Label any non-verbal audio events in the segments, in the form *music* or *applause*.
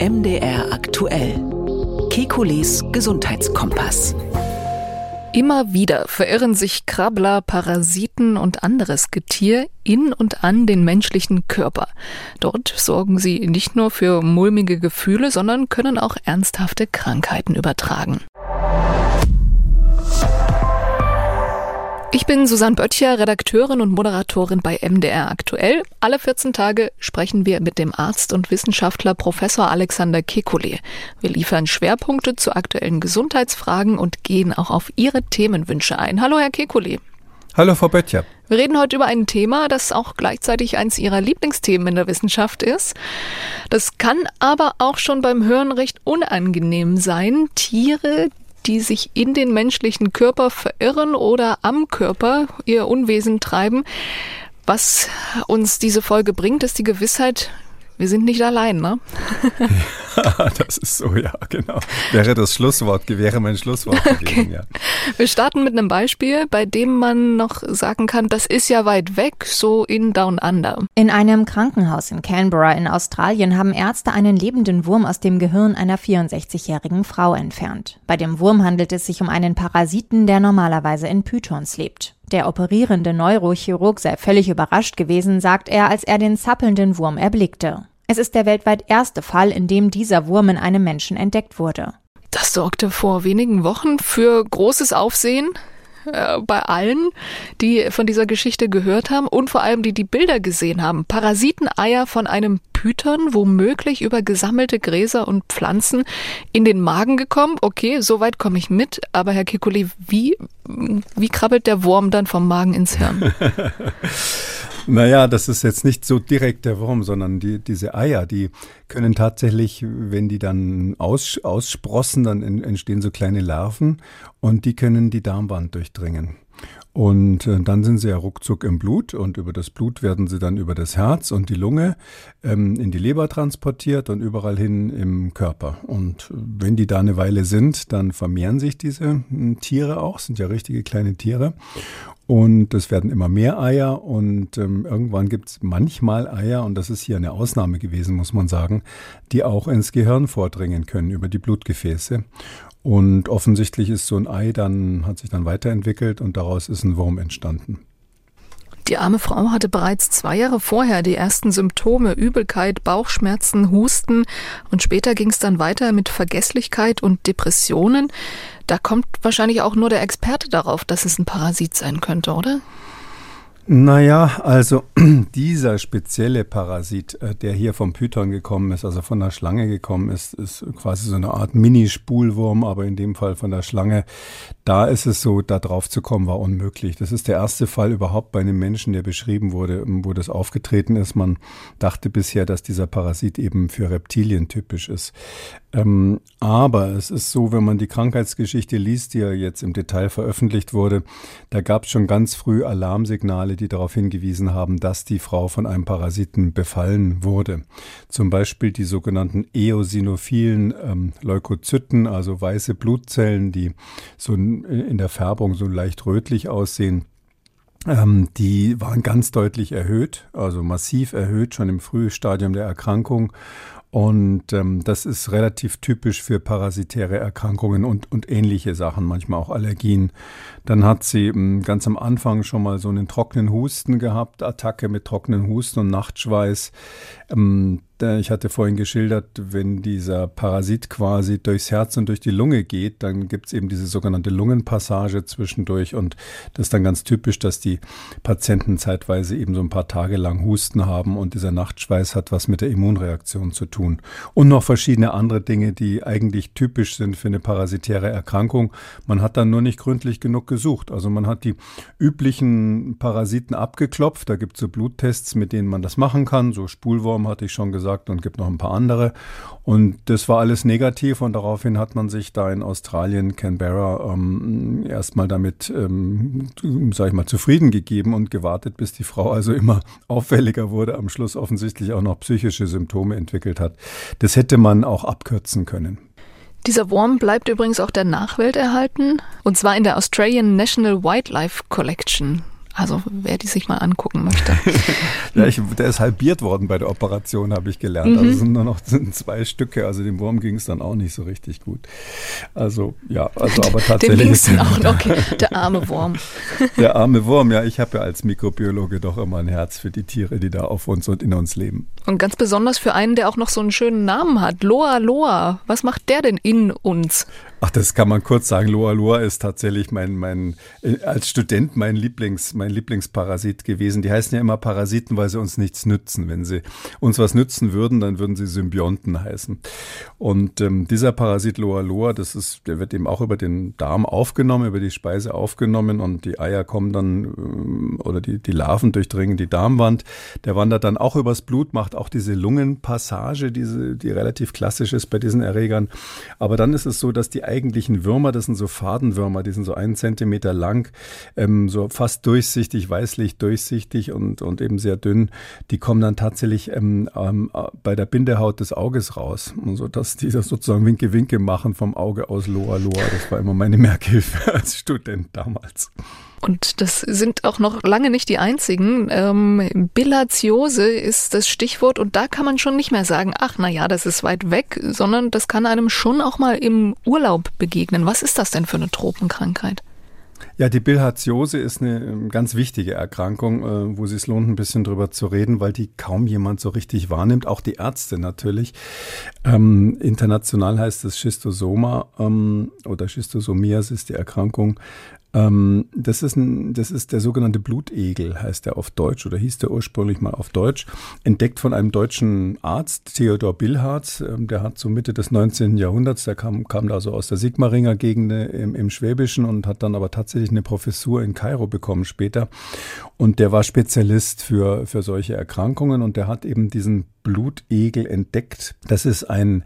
MDR aktuell. Kekules Gesundheitskompass. Immer wieder verirren sich Krabbler, Parasiten und anderes Getier in und an den menschlichen Körper. Dort sorgen sie nicht nur für mulmige Gefühle, sondern können auch ernsthafte Krankheiten übertragen. Ich bin Susanne Böttcher, Redakteurin und Moderatorin bei MDR Aktuell. Alle 14 Tage sprechen wir mit dem Arzt und Wissenschaftler Professor Alexander Kekulé. Wir liefern Schwerpunkte zu aktuellen Gesundheitsfragen und gehen auch auf Ihre Themenwünsche ein. Hallo, Herr Kekulé. Hallo, Frau Böttcher. Wir reden heute über ein Thema, das auch gleichzeitig eins Ihrer Lieblingsthemen in der Wissenschaft ist. Das kann aber auch schon beim Hören recht unangenehm sein. Tiere, die sich in den menschlichen Körper verirren oder am Körper ihr Unwesen treiben. Was uns diese Folge bringt, ist die Gewissheit, wir sind nicht allein, ne? *laughs* *laughs* Das ist so, ja, genau. Wäre das Schlusswort, wäre mein Schlusswort okay. gewesen, ja. Wir starten mit einem Beispiel, bei dem man noch sagen kann, das ist ja weit weg, so in Down Under. In einem Krankenhaus in Canberra in Australien haben Ärzte einen lebenden Wurm aus dem Gehirn einer 64-jährigen Frau entfernt. Bei dem Wurm handelt es sich um einen Parasiten, der normalerweise in Pythons lebt. Der operierende Neurochirurg sei völlig überrascht gewesen, sagt er, als er den zappelnden Wurm erblickte. Es ist der weltweit erste Fall, in dem dieser Wurm in einem Menschen entdeckt wurde. Das sorgte vor wenigen Wochen für großes Aufsehen äh, bei allen, die von dieser Geschichte gehört haben und vor allem die die Bilder gesehen haben. Parasiteneier von einem Python, womöglich über gesammelte Gräser und Pflanzen in den Magen gekommen. Okay, soweit komme ich mit. Aber Herr Kikuli, wie, wie krabbelt der Wurm dann vom Magen ins Hirn? *laughs* Naja, das ist jetzt nicht so direkt der Wurm, sondern die, diese Eier, die können tatsächlich, wenn die dann aus, aussprossen, dann entstehen so kleine Larven und die können die Darmwand durchdringen. Und äh, dann sind sie ja ruckzuck im Blut und über das Blut werden sie dann über das Herz und die Lunge ähm, in die Leber transportiert und überall hin im Körper. Und wenn die da eine Weile sind, dann vermehren sich diese äh, Tiere auch, sind ja richtige kleine Tiere. Und es werden immer mehr Eier und ähm, irgendwann gibt es manchmal Eier, und das ist hier eine Ausnahme gewesen, muss man sagen, die auch ins Gehirn vordringen können über die Blutgefäße. Und offensichtlich ist so ein Ei dann, hat sich dann weiterentwickelt und daraus ist ein Wurm entstanden. Die arme Frau hatte bereits zwei Jahre vorher die ersten Symptome Übelkeit, Bauchschmerzen, Husten und später ging es dann weiter mit Vergesslichkeit und Depressionen. Da kommt wahrscheinlich auch nur der Experte darauf, dass es ein Parasit sein könnte, oder? Naja, also *clears throat* dieser spezielle Parasit, äh, der hier vom Python gekommen ist, also von der Schlange gekommen ist, ist quasi so eine Art Mini-Spulwurm, aber in dem Fall von der Schlange. Da ist es so, da drauf zu kommen, war unmöglich. Das ist der erste Fall überhaupt bei einem Menschen, der beschrieben wurde, wo das aufgetreten ist. Man dachte bisher, dass dieser Parasit eben für Reptilien typisch ist. Ähm, aber es ist so, wenn man die Krankheitsgeschichte liest, die ja jetzt im Detail veröffentlicht wurde, da gab es schon ganz früh Alarmsignale, die darauf hingewiesen haben, dass die Frau von einem Parasiten befallen wurde. Zum Beispiel die sogenannten eosinophilen ähm, Leukozyten, also weiße Blutzellen, die so in der Färbung so leicht rötlich aussehen. Ähm, die waren ganz deutlich erhöht, also massiv erhöht, schon im Frühstadium der Erkrankung. Und ähm, das ist relativ typisch für parasitäre Erkrankungen und, und ähnliche Sachen, manchmal auch Allergien. Dann hat sie ähm, ganz am Anfang schon mal so einen trockenen Husten gehabt, Attacke mit trockenen Husten und Nachtschweiß. Ähm, ich hatte vorhin geschildert, wenn dieser Parasit quasi durchs Herz und durch die Lunge geht, dann gibt es eben diese sogenannte Lungenpassage zwischendurch und das ist dann ganz typisch, dass die Patienten zeitweise eben so ein paar Tage lang Husten haben und dieser Nachtschweiß hat was mit der Immunreaktion zu tun. Und noch verschiedene andere Dinge, die eigentlich typisch sind für eine parasitäre Erkrankung. Man hat dann nur nicht gründlich genug gesucht. Also man hat die üblichen Parasiten abgeklopft, da gibt es so Bluttests, mit denen man das machen kann, so Spulwurm hatte ich schon gesagt, gesagt und gibt noch ein paar andere. Und das war alles negativ und daraufhin hat man sich da in Australien, Canberra, ähm, erstmal damit, ähm, sag ich mal, zufrieden gegeben und gewartet, bis die Frau also immer *laughs* auffälliger wurde, am Schluss offensichtlich auch noch psychische Symptome entwickelt hat. Das hätte man auch abkürzen können. Dieser Wurm bleibt übrigens auch der Nachwelt erhalten, und zwar in der Australian National Wildlife Collection. Also wer die sich mal angucken möchte. *laughs* ja, ich, der ist halbiert worden bei der Operation, habe ich gelernt. Also mhm. Also es sind nur noch *laughs* sind zwei Stücke. Also dem Wurm ging es dann auch nicht so richtig gut. Also ja, also aber *laughs* tatsächlich. Dem ist dann auch noch, okay, der arme Wurm. der arme Wurm, ja. Ich habe ja als Mikrobiologe doch immer ein Herz für die Tiere, die da auf uns und in uns leben. Und ganz besonders für einen, der auch noch so einen schönen Namen hat. Loa Loa. Was macht der denn in uns? Ach, das kann man kurz sagen. Loa Loa ist tatsächlich mein, mein, äh, als Student mein Lieblings, mein Lieblingsparasit gewesen. Die heißen ja immer Parasiten, weil sie uns nichts nützen. Wenn sie uns was nützen würden, dann würden sie Symbionten heißen. Und ähm, dieser Parasit Loa Loa, das ist, der wird eben auch über den Darm aufgenommen, über die Speise aufgenommen und die Eier kommen dann ähm, oder die, die Larven durchdringen die Darmwand. Der wandert dann auch übers Blut, macht auch diese Lungenpassage, diese, die relativ klassisch ist bei diesen Erregern. Aber dann ist es so, dass die eigentlichen Würmer, das sind so Fadenwürmer, die sind so einen Zentimeter lang, ähm, so fast durchsichtig, weißlich durchsichtig und, und eben sehr dünn, die kommen dann tatsächlich ähm, ähm, bei der Bindehaut des Auges raus. Und so dass die das sozusagen Winke-Winke machen vom Auge aus Loa Loa. Das war immer meine Merkhilfe *laughs* als Student damals. Und das sind auch noch lange nicht die einzigen. Ähm, Bilatiose ist das Stichwort und da kann man schon nicht mehr sagen, ach na ja, das ist weit weg, sondern das kann einem schon auch mal im Urlaub begegnen. Was ist das denn für eine Tropenkrankheit? Ja, die Bilharziose ist eine ähm, ganz wichtige Erkrankung, äh, wo es sich lohnt, ein bisschen drüber zu reden, weil die kaum jemand so richtig wahrnimmt, auch die Ärzte natürlich. Ähm, international heißt es Schistosoma ähm, oder Schistosomias ist die Erkrankung. Ähm, das, ist ein, das ist der sogenannte Blutegel, heißt der auf Deutsch oder hieß der ursprünglich mal auf Deutsch, entdeckt von einem deutschen Arzt, Theodor Billharz. Ähm, der hat so Mitte des 19. Jahrhunderts, der kam, kam da so aus der Sigmaringer Gegend äh, im, im Schwäbischen und hat dann aber tatsächlich eine Professur in Kairo bekommen später. Und der war Spezialist für, für solche Erkrankungen und der hat eben diesen Blutegel entdeckt. Das ist ein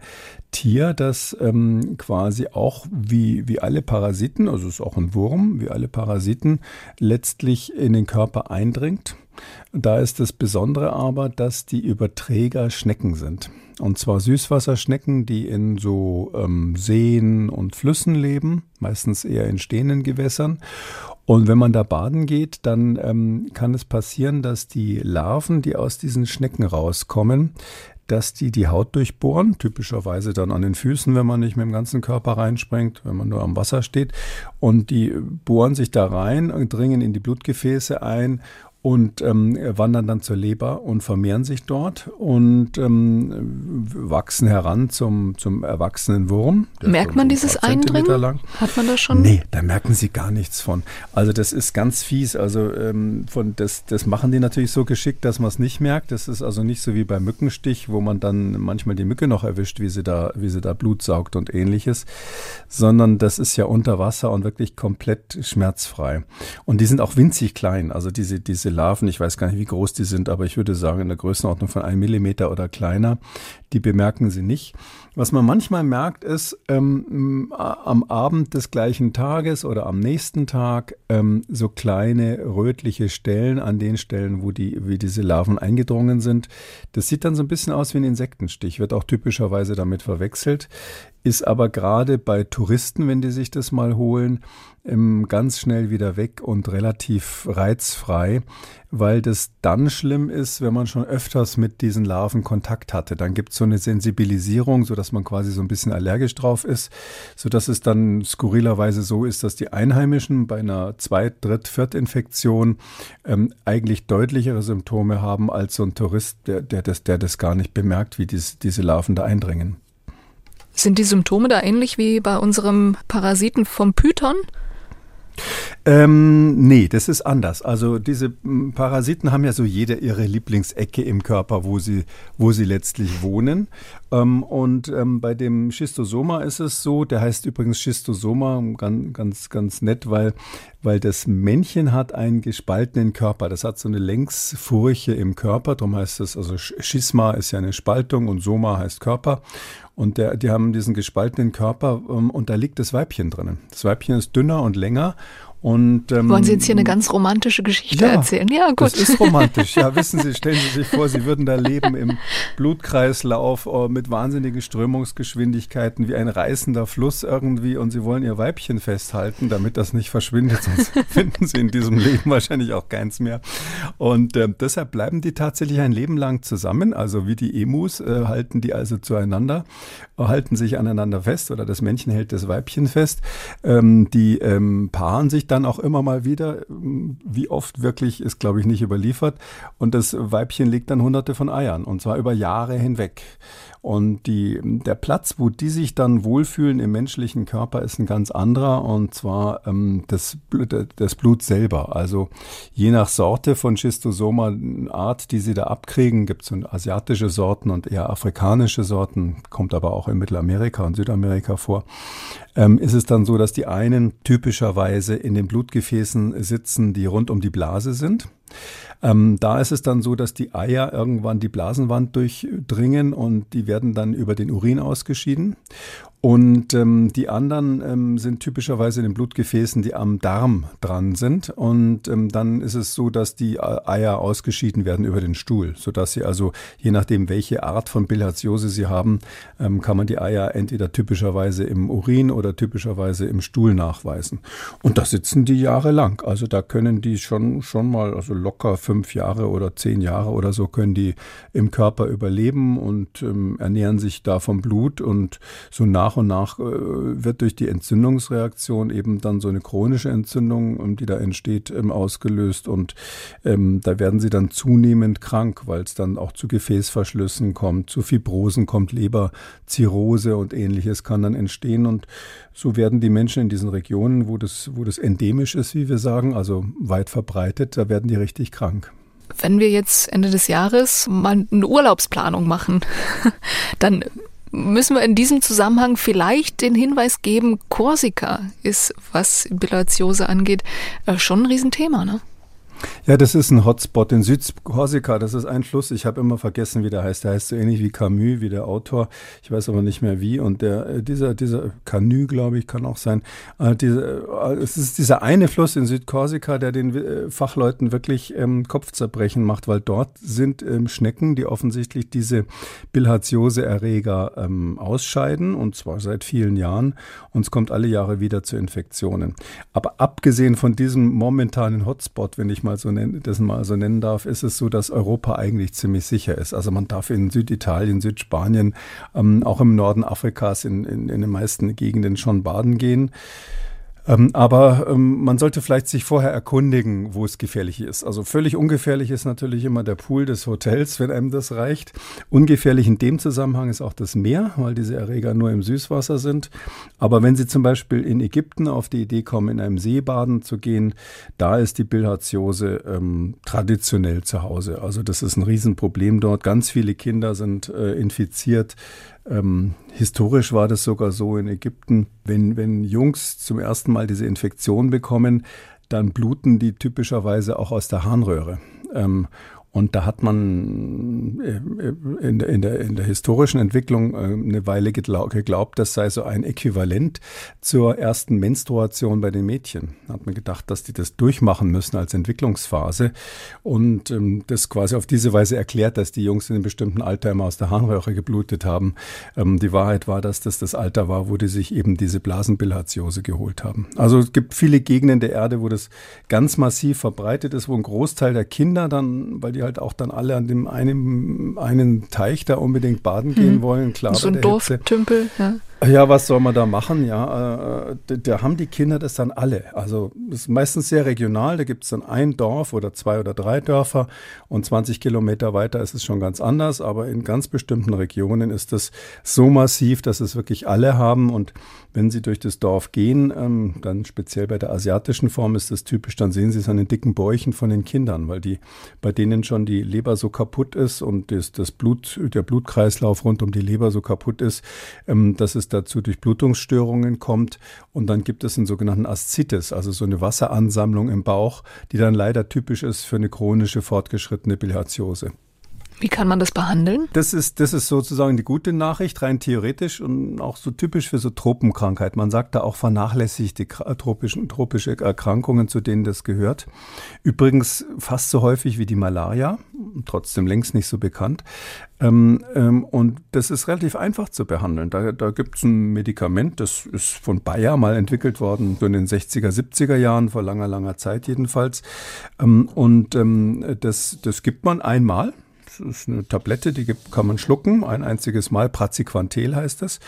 Tier, das ähm, quasi auch wie, wie alle Parasiten, also ist auch ein Wurm, wie alle Parasiten, letztlich in den Körper eindringt. Da ist das Besondere aber, dass die Überträger Schnecken sind. Und zwar Süßwasserschnecken, die in so ähm, Seen und Flüssen leben, meistens eher in stehenden Gewässern. Und wenn man da baden geht, dann ähm, kann es passieren, dass die Larven, die aus diesen Schnecken rauskommen, dass die die Haut durchbohren, typischerweise dann an den Füßen, wenn man nicht mit dem ganzen Körper reinspringt, wenn man nur am Wasser steht. Und die bohren sich da rein und dringen in die Blutgefäße ein und ähm, wandern dann zur Leber und vermehren sich dort und ähm, wachsen heran zum, zum erwachsenen Wurm. Merkt man dieses Eindringen? Lang. Hat man das schon? Nee, da merken sie gar nichts von. Also das ist ganz fies. Also ähm, von das, das machen die natürlich so geschickt, dass man es nicht merkt. Das ist also nicht so wie beim Mückenstich, wo man dann manchmal die Mücke noch erwischt, wie sie da, wie sie da Blut saugt und ähnliches, sondern das ist ja unter Wasser und wirklich komplett schmerzfrei. Und die sind auch winzig klein. Also diese, diese Larven, ich weiß gar nicht, wie groß die sind, aber ich würde sagen, in der Größenordnung von einem Millimeter oder kleiner, die bemerken sie nicht. Was man manchmal merkt, ist ähm, am Abend des gleichen Tages oder am nächsten Tag ähm, so kleine rötliche Stellen an den Stellen, wo die, wie diese Larven eingedrungen sind. Das sieht dann so ein bisschen aus wie ein Insektenstich, wird auch typischerweise damit verwechselt ist aber gerade bei Touristen, wenn die sich das mal holen, ähm, ganz schnell wieder weg und relativ reizfrei, weil das dann schlimm ist, wenn man schon öfters mit diesen Larven Kontakt hatte. Dann gibt es so eine Sensibilisierung, sodass man quasi so ein bisschen allergisch drauf ist, sodass es dann skurrilerweise so ist, dass die Einheimischen bei einer Zweit-, Dritt-, Viertinfektion ähm, eigentlich deutlichere Symptome haben als so ein Tourist, der, der, das, der das gar nicht bemerkt, wie dies, diese Larven da eindringen. Sind die Symptome da ähnlich wie bei unserem Parasiten vom Python? Ähm, nee, das ist anders. Also diese Parasiten haben ja so jede ihre Lieblingsecke im Körper, wo sie, wo sie letztlich wohnen. Ähm, und ähm, bei dem Schistosoma ist es so, der heißt übrigens Schistosoma, ganz, ganz, ganz nett, weil, weil das Männchen hat einen gespaltenen Körper. Das hat so eine Längsfurche im Körper, darum heißt es, also Schisma ist ja eine Spaltung und Soma heißt Körper. Und der, die haben diesen gespaltenen Körper ähm, und da liegt das Weibchen drinnen. Das Weibchen ist dünner und länger Und, ähm, Wollen Sie jetzt hier eine ganz romantische Geschichte ja, erzählen? Ja, gut. Das ist romantisch. Ja, *laughs* wissen Sie, stellen Sie sich vor, Sie würden da leben im Blutkreislauf oh, mit wahnsinnigen Strömungsgeschwindigkeiten wie ein reißender Fluss irgendwie und Sie wollen Ihr Weibchen festhalten, damit das nicht verschwindet, sonst *laughs* finden Sie in diesem Leben wahrscheinlich auch keins mehr. Und äh, deshalb bleiben die tatsächlich ein Leben lang zusammen. Also wie die Emus äh, halten die also zueinander, halten sich aneinander fest oder das Männchen hält das Weibchen fest. Ähm, die ähm, paaren sich dann auch immer mal wieder. Wie oft wirklich ist, glaube ich, nicht überliefert. Und das Weibchen legt dann hunderte von Eiern und zwar über Jahre hinweg. Und die, der Platz, wo die sich dann wohlfühlen im menschlichen Körper, ist ein ganz anderer, und zwar ähm, das, das Blut selber. Also je nach Sorte von Schistosoma, Art, die sie da abkriegen, gibt es asiatische Sorten und eher afrikanische Sorten, kommt aber auch in Mittelamerika und Südamerika vor. Ähm, ist es dann so, dass die einen typischerweise in den Blutgefäßen sitzen, die rund um die Blase sind. Ähm, da ist es dann so, dass die Eier irgendwann die Blasenwand durchdringen und die werden dann über den Urin ausgeschieden. Und ähm, die anderen ähm, sind typischerweise in den Blutgefäßen, die am Darm dran sind. Und ähm, dann ist es so, dass die Eier ausgeschieden werden über den Stuhl, sodass sie also, je nachdem, welche Art von Bilharziose sie haben, ähm, kann man die Eier entweder typischerweise im Urin oder typischerweise im Stuhl nachweisen. Und da sitzen die jahrelang. Also da können die schon, schon mal, also locker fünf Jahre oder zehn Jahre oder so können die im Körper überleben und ähm, ernähren sich da vom Blut und so nach nach und nach äh, wird durch die Entzündungsreaktion eben dann so eine chronische Entzündung, ähm, die da entsteht, ähm, ausgelöst. Und ähm, da werden sie dann zunehmend krank, weil es dann auch zu Gefäßverschlüssen kommt, zu Fibrosen kommt, Leberzirrhose und ähnliches kann dann entstehen. Und so werden die Menschen in diesen Regionen, wo das, wo das endemisch ist, wie wir sagen, also weit verbreitet, da werden die richtig krank. Wenn wir jetzt Ende des Jahres mal eine Urlaubsplanung machen, *laughs* dann müssen wir in diesem Zusammenhang vielleicht den Hinweis geben, Korsika ist, was Bilharziose angeht, äh, schon ein Riesenthema, ne? Ja, das ist ein Hotspot in Südkorsika. Das ist ein Fluss. Ich habe immer vergessen, wie der heißt. Der heißt so ähnlich wie Camus, wie der Autor. Ich weiß aber nicht mehr wie. Und der, äh, dieser, dieser Camus, glaube ich, kann auch sein. Äh, diese, äh, es ist dieser eine Fluss in Südkorsika, der den äh, Fachleuten wirklich ähm, Kopfzerbrechen macht, weil dort sind ähm, Schnecken, die offensichtlich diese Bilharziose-Erreger ähm, ausscheiden und zwar seit vielen Jahren. Und es kommt alle Jahre wieder zu Infektionen. Aber abgesehen von diesem momentanen Hotspot, wenn ich mal so nennen, das mal so nennen darf, ist es so, dass Europa eigentlich ziemlich sicher ist. Also man darf in Süditalien, Südspanien, ähm, auch im Norden Afrikas in, in, in den meisten Gegenden schon baden gehen. Ähm, aber ähm, man sollte vielleicht sich vorher erkundigen, wo es gefährlich ist. Also völlig ungefährlich ist natürlich immer der Pool des Hotels, wenn einem das reicht. Ungefährlich in dem Zusammenhang ist auch das Meer, weil diese Erreger nur im Süßwasser sind. Aber wenn Sie zum Beispiel in Ägypten auf die Idee kommen, in einem See baden zu gehen, da ist die Bilharziose ähm, traditionell zu Hause. Also das ist ein Riesenproblem dort. Ganz viele Kinder sind äh, infiziert ähm, historisch war das sogar so in Ägypten, wenn, wenn Jungs zum ersten Mal diese Infektion bekommen, dann bluten die typischerweise auch aus der Harnröhre. Ähm, und da hat man äh, in der, in der, in der historischen Entwicklung äh, eine Weile geglaubt, das sei so ein Äquivalent zur ersten Menstruation bei den Mädchen. Da hat man gedacht, dass die das durchmachen müssen als Entwicklungsphase und ähm, das quasi auf diese Weise erklärt, dass die Jungs in einem bestimmten Alter immer aus der Harnröhre geblutet haben. Ähm, die Wahrheit war, dass das das Alter war, wo die sich eben diese Blasenbilharziose geholt haben. Also es gibt viele Gegenden der Erde, wo das ganz massiv verbreitet ist, wo ein Großteil der Kinder dann, weil die halt auch dann alle an dem einen, einen Teich da unbedingt baden gehen hm. wollen. Klar, so ein Dorftümpel, ja. Ja, was soll man da machen? Ja, äh, da, haben die Kinder das dann alle. Also das ist meistens sehr regional. Da gibt es dann ein Dorf oder zwei oder drei Dörfer und 20 Kilometer weiter ist es schon ganz anders. Aber in ganz bestimmten Regionen ist das so massiv, dass es wirklich alle haben. Und wenn sie durch das Dorf gehen, ähm, dann speziell bei der asiatischen Form ist das typisch, dann sehen sie es an den dicken Bäuchen von den Kindern, weil die bei denen schon die Leber so kaputt ist und das, das Blut, der Blutkreislauf rund um die Leber so kaputt ist, ähm, dass es dazu Durchblutungsstörungen kommt. Und dann gibt es einen sogenannten Aszites, also so eine Wasseransammlung im Bauch, die dann leider typisch ist für eine chronische fortgeschrittene Bilharziose. Wie kann man das behandeln? Das ist, das ist sozusagen die gute Nachricht, rein theoretisch und auch so typisch für so Tropenkrankheit. Man sagt da auch vernachlässigte tropischen, tropische Erkrankungen, zu denen das gehört. Übrigens fast so häufig wie die Malaria, trotzdem längst nicht so bekannt. Ähm, ähm, und das ist relativ einfach zu behandeln. Da, da gibt es ein Medikament, das ist von Bayer mal entwickelt worden, so in den 60er, 70er Jahren, vor langer, langer Zeit jedenfalls. Ähm, und ähm, das, das gibt man einmal das ist eine Tablette, die kann man schlucken, ein einziges Mal. Praziquantel heißt es.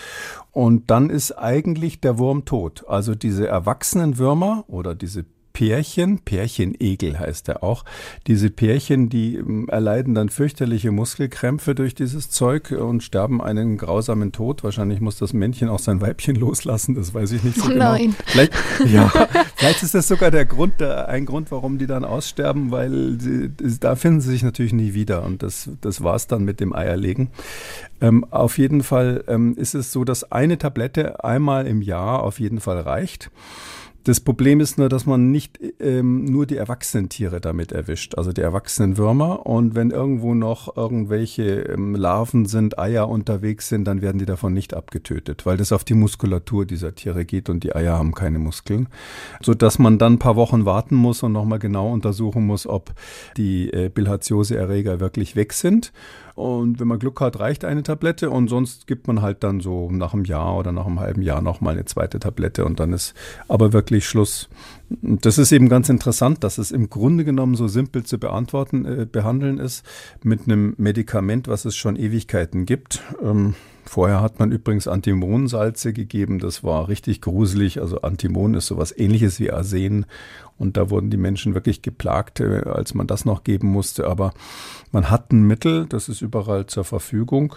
Und dann ist eigentlich der Wurm tot. Also diese erwachsenen Würmer oder diese Pärchen, Pärchenegel heißt er auch. Diese Pärchen, die ähm, erleiden dann fürchterliche Muskelkrämpfe durch dieses Zeug und sterben einen grausamen Tod. Wahrscheinlich muss das Männchen auch sein Weibchen *laughs* loslassen, das weiß ich nicht so oh genau. Nein. Vielleicht, ja, vielleicht ist das sogar der Grund, ein Grund, warum die dann aussterben, weil sie, da finden sie sich natürlich nie wieder und das, das war es dann mit dem Eierlegen. Ähm, auf jeden Fall ähm, ist es so, dass eine Tablette einmal im Jahr auf jeden Fall reicht. Das Problem ist nur, dass man nicht ähm, nur die erwachsenen Tiere damit erwischt, also die erwachsenen Würmer. Und wenn irgendwo noch irgendwelche ähm, Larven sind, Eier unterwegs sind, dann werden die davon nicht abgetötet, weil das auf die Muskulatur dieser Tiere geht und die Eier haben keine Muskeln. Sodass man dann ein paar Wochen warten muss und nochmal genau untersuchen muss, ob die äh, Bilharziose-Erreger wirklich weg sind. Und wenn man Glück hat, reicht eine Tablette und sonst gibt man halt dann so nach einem Jahr oder nach einem halben Jahr nochmal eine zweite Tablette und dann ist aber wirklich Schluss. Das ist eben ganz interessant, dass es im Grunde genommen so simpel zu beantworten, äh, behandeln ist mit einem Medikament, was es schon Ewigkeiten gibt. Ähm, Vorher hat man übrigens Antimonsalze gegeben, das war richtig gruselig. Also Antimon ist sowas ähnliches wie Arsen und da wurden die Menschen wirklich geplagt, äh, als man das noch geben musste. Aber man hat ein Mittel, das ist überall zur Verfügung.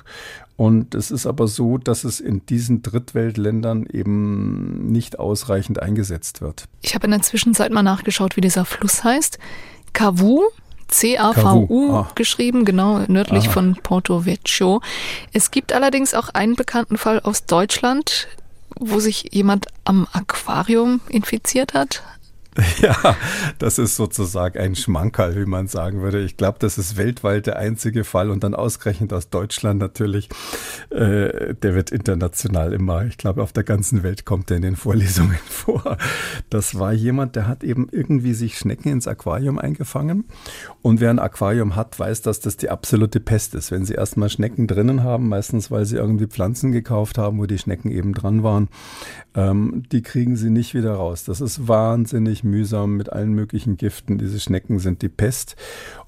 Und es ist aber so, dass es in diesen Drittweltländern eben nicht ausreichend eingesetzt wird. Ich habe in der Zwischenzeit mal nachgeschaut, wie dieser Fluss heißt. Kavu C-A-V-U ah. geschrieben, genau nördlich Aha. von Porto Vecchio. Es gibt allerdings auch einen bekannten Fall aus Deutschland, wo sich jemand am Aquarium infiziert hat. *laughs* Ja, das ist sozusagen ein Schmankerl, wie man sagen würde. Ich glaube, das ist weltweit der einzige Fall und dann ausgerechnet aus Deutschland natürlich. Äh, der wird international immer, ich glaube, auf der ganzen Welt kommt er in den Vorlesungen *laughs* vor. Das war jemand, der hat eben irgendwie sich Schnecken ins Aquarium eingefangen. Und wer ein Aquarium hat, weiß, dass das die absolute Pest ist. Wenn sie erstmal Schnecken drinnen haben, meistens weil sie irgendwie Pflanzen gekauft haben, wo die Schnecken eben dran waren, ähm, die kriegen sie nicht wieder raus. Das ist wahnsinnig mühsam mit allen möglichen Giften. Diese Schnecken sind die Pest.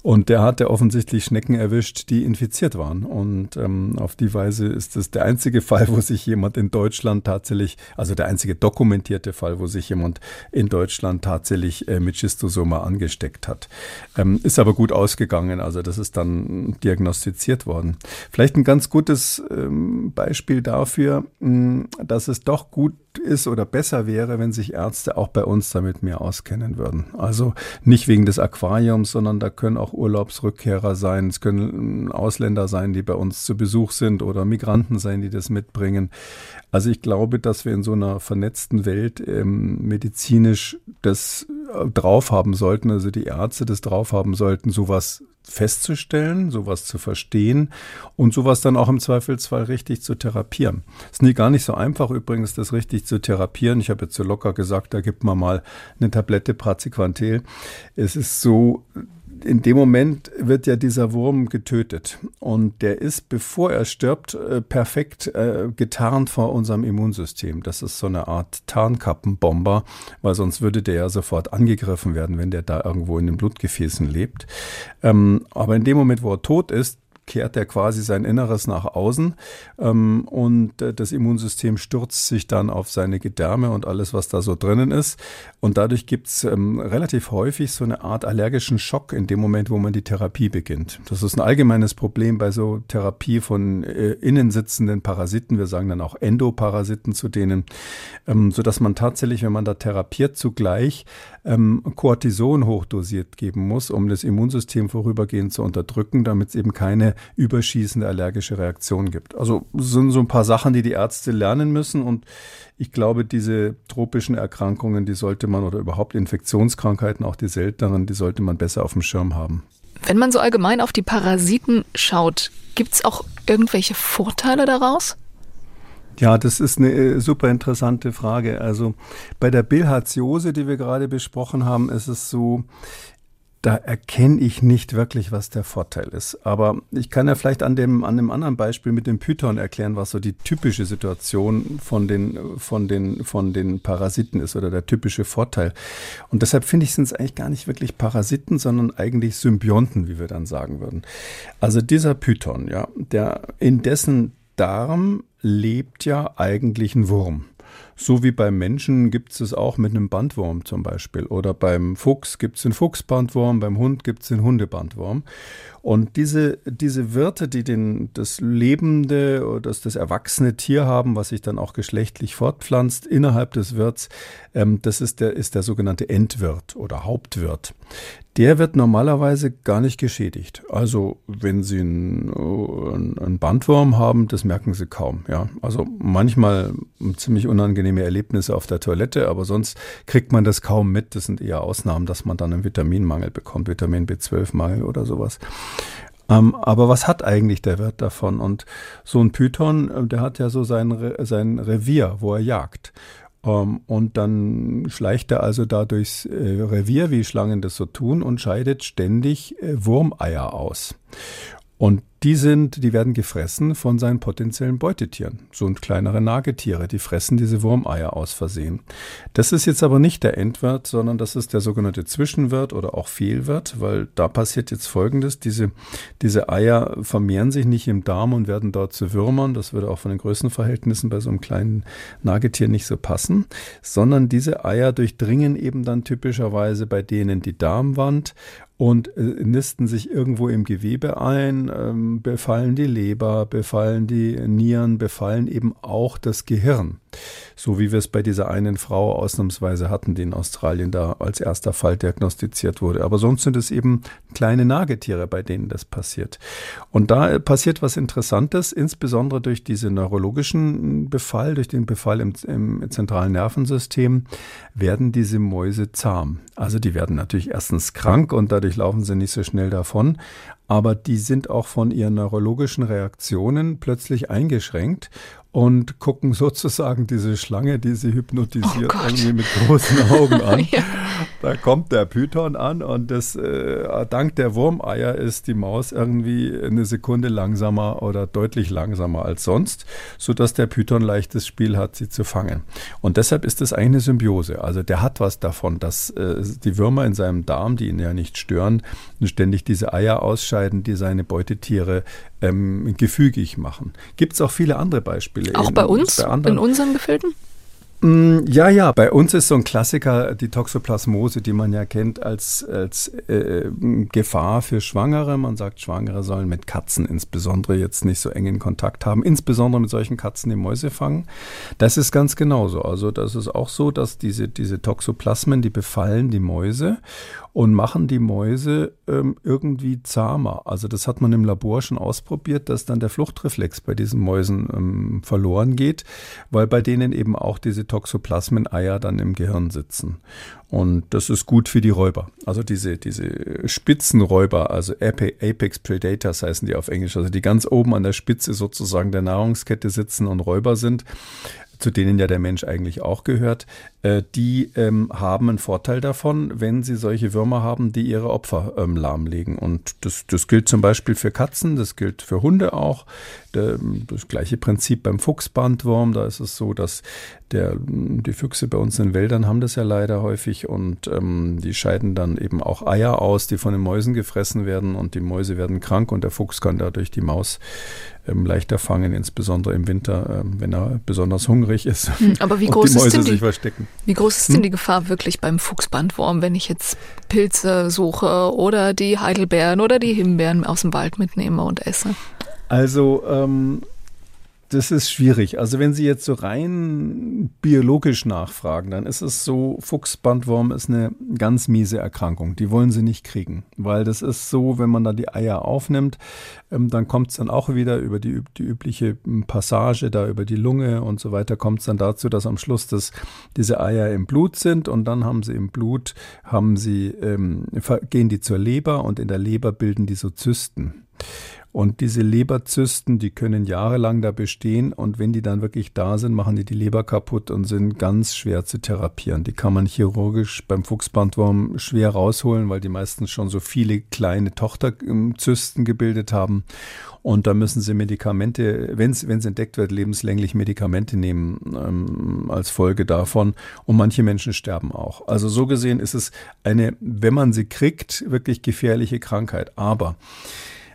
Und der hatte offensichtlich Schnecken erwischt, die infiziert waren. Und ähm, auf die Weise ist es der einzige Fall, wo sich jemand in Deutschland tatsächlich, also der einzige dokumentierte Fall, wo sich jemand in Deutschland tatsächlich äh, mit Schistosoma angesteckt hat. Ähm, ist aber gut ausgegangen. Also das ist dann diagnostiziert worden. Vielleicht ein ganz gutes ähm, Beispiel dafür, mh, dass es doch gut ist oder besser wäre, wenn sich Ärzte auch bei uns damit mehr auskennen würden. Also nicht wegen des Aquariums, sondern da können auch Urlaubsrückkehrer sein, es können Ausländer sein, die bei uns zu Besuch sind oder Migranten sein, die das mitbringen. Also ich glaube, dass wir in so einer vernetzten Welt ähm, medizinisch das äh, drauf haben sollten, also die Ärzte das drauf haben sollten, sowas festzustellen, sowas zu verstehen und sowas dann auch im Zweifelsfall richtig zu therapieren. Ist nie gar nicht so einfach übrigens, das richtig zu therapieren. Ich habe jetzt so locker gesagt, da gibt man mal eine Tablette Praziquantel. Es ist so, in dem Moment wird ja dieser Wurm getötet und der ist, bevor er stirbt, äh, perfekt äh, getarnt vor unserem Immunsystem. Das ist so eine Art Tarnkappenbomber, weil sonst würde der ja sofort angegriffen werden, wenn der da irgendwo in den Blutgefäßen lebt. Ähm, aber in dem Moment, wo er tot ist, kehrt er quasi sein Inneres nach außen ähm, und äh, das Immunsystem stürzt sich dann auf seine Gedärme und alles, was da so drinnen ist. Und dadurch gibt es ähm, relativ häufig so eine Art allergischen Schock in dem Moment, wo man die Therapie beginnt. Das ist ein allgemeines Problem bei so Therapie von äh, innen sitzenden Parasiten. Wir sagen dann auch Endoparasiten zu denen, ähm, so dass man tatsächlich, wenn man da therapiert, zugleich ähm, Cortison hochdosiert geben muss, um das Immunsystem vorübergehend zu unterdrücken, damit es eben keine überschießende allergische Reaktion gibt. Also sind so ein paar Sachen, die die Ärzte lernen müssen und ich glaube, diese tropischen Erkrankungen, die sollte man oder überhaupt Infektionskrankheiten, auch die selteneren, die sollte man besser auf dem Schirm haben. Wenn man so allgemein auf die Parasiten schaut, gibt es auch irgendwelche Vorteile daraus? Ja, das ist eine äh, super interessante Frage. Also bei der Bilharziose, die wir gerade besprochen haben, ist es so, da erkenne ich nicht wirklich, was der Vorteil ist. Aber ich kann ja vielleicht an dem, an dem anderen Beispiel mit dem Python erklären, was so die typische Situation von den, von den, von den Parasiten ist oder der typische Vorteil. Und deshalb finde ich, sind es eigentlich gar nicht wirklich Parasiten, sondern eigentlich Symbionten, wie wir dann sagen würden. Also dieser Python, ja, der in dessen Darm lebt ja eigentlich ein Wurm. So wie beim Menschen gibt es es auch mit einem Bandwurm zum Beispiel. Oder beim Fuchs gibt es den Fuchsbandwurm, beim Hund gibt es den Hundebandwurm. Und diese, diese Wirte, die den, das lebende oder das, das erwachsene Tier haben, was sich dann auch geschlechtlich fortpflanzt innerhalb des Wirts, ähm, das ist der, ist der sogenannte Endwirt oder Hauptwirt. Der wird normalerweise gar nicht geschädigt. Also wenn Sie einen, einen Bandwurm haben, das merken Sie kaum. Ja, also manchmal ziemlich unangenehme Erlebnisse auf der Toilette, aber sonst kriegt man das kaum mit. Das sind eher Ausnahmen, dass man dann einen Vitaminmangel bekommt, Vitamin B12-Mangel oder sowas. Ähm, aber was hat eigentlich der Wirt davon? Und so ein Python, äh, der hat ja so sein, Re sein Revier, wo er jagt. Um, ähm, und dann schleicht er also da durchs äh, Revier, wie Schlangen das so tun, und scheidet ständig äh, Wurmeier aus. Und die sind, die werden gefressen von seinen potenziellen Beutetieren. So und kleinere Nagetiere, die fressen diese Wurmeier aus Versehen. Das ist jetzt aber nicht der Endwirt, sondern das ist der sogenannte Zwischenwirt oder auch Fehlwirt, weil da passiert jetzt Folgendes. Diese, diese Eier vermehren sich nicht im Darm und werden dort zu Würmern. Das würde auch von den Größenverhältnissen bei so einem kleinen Nagetier nicht so passen, sondern diese Eier durchdringen eben dann typischerweise bei denen die Darmwand und äh, nisten sich irgendwo im Gewebe ein, ähm, befallen die Leber, befallen die Nieren, befallen eben auch das Gehirn. So wie wir es bei dieser einen Frau ausnahmsweise hatten, die in Australien da als erster Fall diagnostiziert wurde. Aber sonst sind es eben kleine Nagetiere, bei denen das passiert. Und da passiert was Interessantes, insbesondere durch diesen neurologischen Befall, durch den Befall im, im zentralen Nervensystem, werden diese Mäuse zahm. Also die werden natürlich erstens krank und dadurch laufen sie nicht so schnell davon aber die sind auch von ihren neurologischen Reaktionen plötzlich eingeschränkt und gucken sozusagen diese Schlange, die sie hypnotisiert, oh irgendwie mit großen Augen an. *laughs* ja. *laughs* Da kommt der Python an und das, äh, dank der Wurmeier ist die Maus irgendwie eine Sekunde langsamer oder deutlich langsamer als sonst, sodass der Python leichtes Spiel hat, sie zu fangen. Und deshalb ist es eine Symbiose. Also der hat was davon, dass äh, die Würmer in seinem Darm, die ihn ja nicht stören, ständig diese Eier ausscheiden, die seine Beutetiere ähm, gefügig machen. Gibt es auch viele andere Beispiele. Auch in, bei uns, bei in unseren Gefilden? Mm, ja, ja, bei uns ist so ein Klassiker die Toxoplasmose, die man ja kennt als, als äh, Gefahr für Schwangere. Man sagt, Schwangere sollen mit Katzen insbesondere jetzt nicht so eng in Kontakt haben, insbesondere mit solchen Katzen, die Mäuse fangen. Das ist ganz genauso. Also das ist auch so, dass diese, diese Toxoplasmen, die befallen die Mäuse und machen die Mäuse ähm, irgendwie zahmer. Also das hat man im Labor schon ausprobiert, dass dann der Fluchtreflex bei diesen Mäusen ähm, verloren geht, weil bei denen eben auch diese Toxoplasmen-Eier dann im Gehirn sitzen. Und das ist gut für die Räuber. Also diese, diese Spitzenräuber, also Apex Predators heißen die auf Englisch, also die ganz oben an der Spitze sozusagen der Nahrungskette sitzen und Räuber sind zu denen ja der Mensch eigentlich auch gehört, die ähm, haben einen Vorteil davon, wenn sie solche Würmer haben, die ihre Opfer ähm, lahmlegen. Und das, das gilt zum Beispiel für Katzen, das gilt für Hunde auch. Das gleiche Prinzip beim Fuchsbandwurm, da ist es so, dass der, die Füchse bei uns in Wäldern haben das ja leider häufig und ähm, die scheiden dann eben auch Eier aus, die von den Mäusen gefressen werden und die Mäuse werden krank und der Fuchs kann dadurch die Maus ähm, leichter fangen, insbesondere im Winter, ähm, wenn er besonders hungrig ist. Hm, aber wie groß, ist denn die, wie groß ist denn hm? die Gefahr wirklich beim Fuchsbandwurm, wenn ich jetzt Pilze suche oder die Heidelbeeren oder die Himbeeren aus dem Wald mitnehme und esse? Also ähm, das ist schwierig. Also wenn Sie jetzt so rein biologisch nachfragen, dann ist es so, Fuchsbandwurm ist eine ganz miese Erkrankung. Die wollen Sie nicht kriegen, weil das ist so, wenn man da die Eier aufnimmt, ähm, dann kommt es dann auch wieder über die, die übliche hm, Passage, da über die Lunge und so weiter, kommt es dann dazu, dass am Schluss das, diese Eier im Blut sind und dann haben sie im Blut, haben sie, ähm, gehen die zur Leber und in der Leber bilden die so Zysten. Und diese Leberzysten, die können jahrelang da bestehen und wenn die dann wirklich da sind, machen die die Leber kaputt und sind ganz schwer zu therapieren. Die kann man chirurgisch beim Fuchsbandwurm schwer rausholen, weil die meistens schon so viele kleine Tochterzysten gebildet haben. Und da müssen sie Medikamente, wenn es entdeckt wird, lebenslänglich Medikamente nehmen ähm, als Folge davon. Und manche Menschen sterben auch. Also so gesehen ist es eine, wenn man sie kriegt, wirklich gefährliche Krankheit. Aber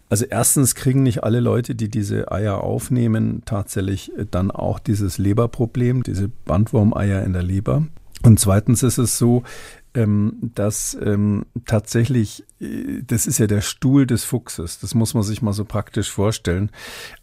also erstens kriegen nicht alle Leute, die diese Eier aufnehmen, tatsächlich dann auch dieses Leberproblem, diese Bandwurmeier in der Leber. Und zweitens ist es so, ähm, dass ähm, tatsächlich, äh, das ist ja der Stuhl des Fuchses, das muss man sich mal so praktisch vorstellen.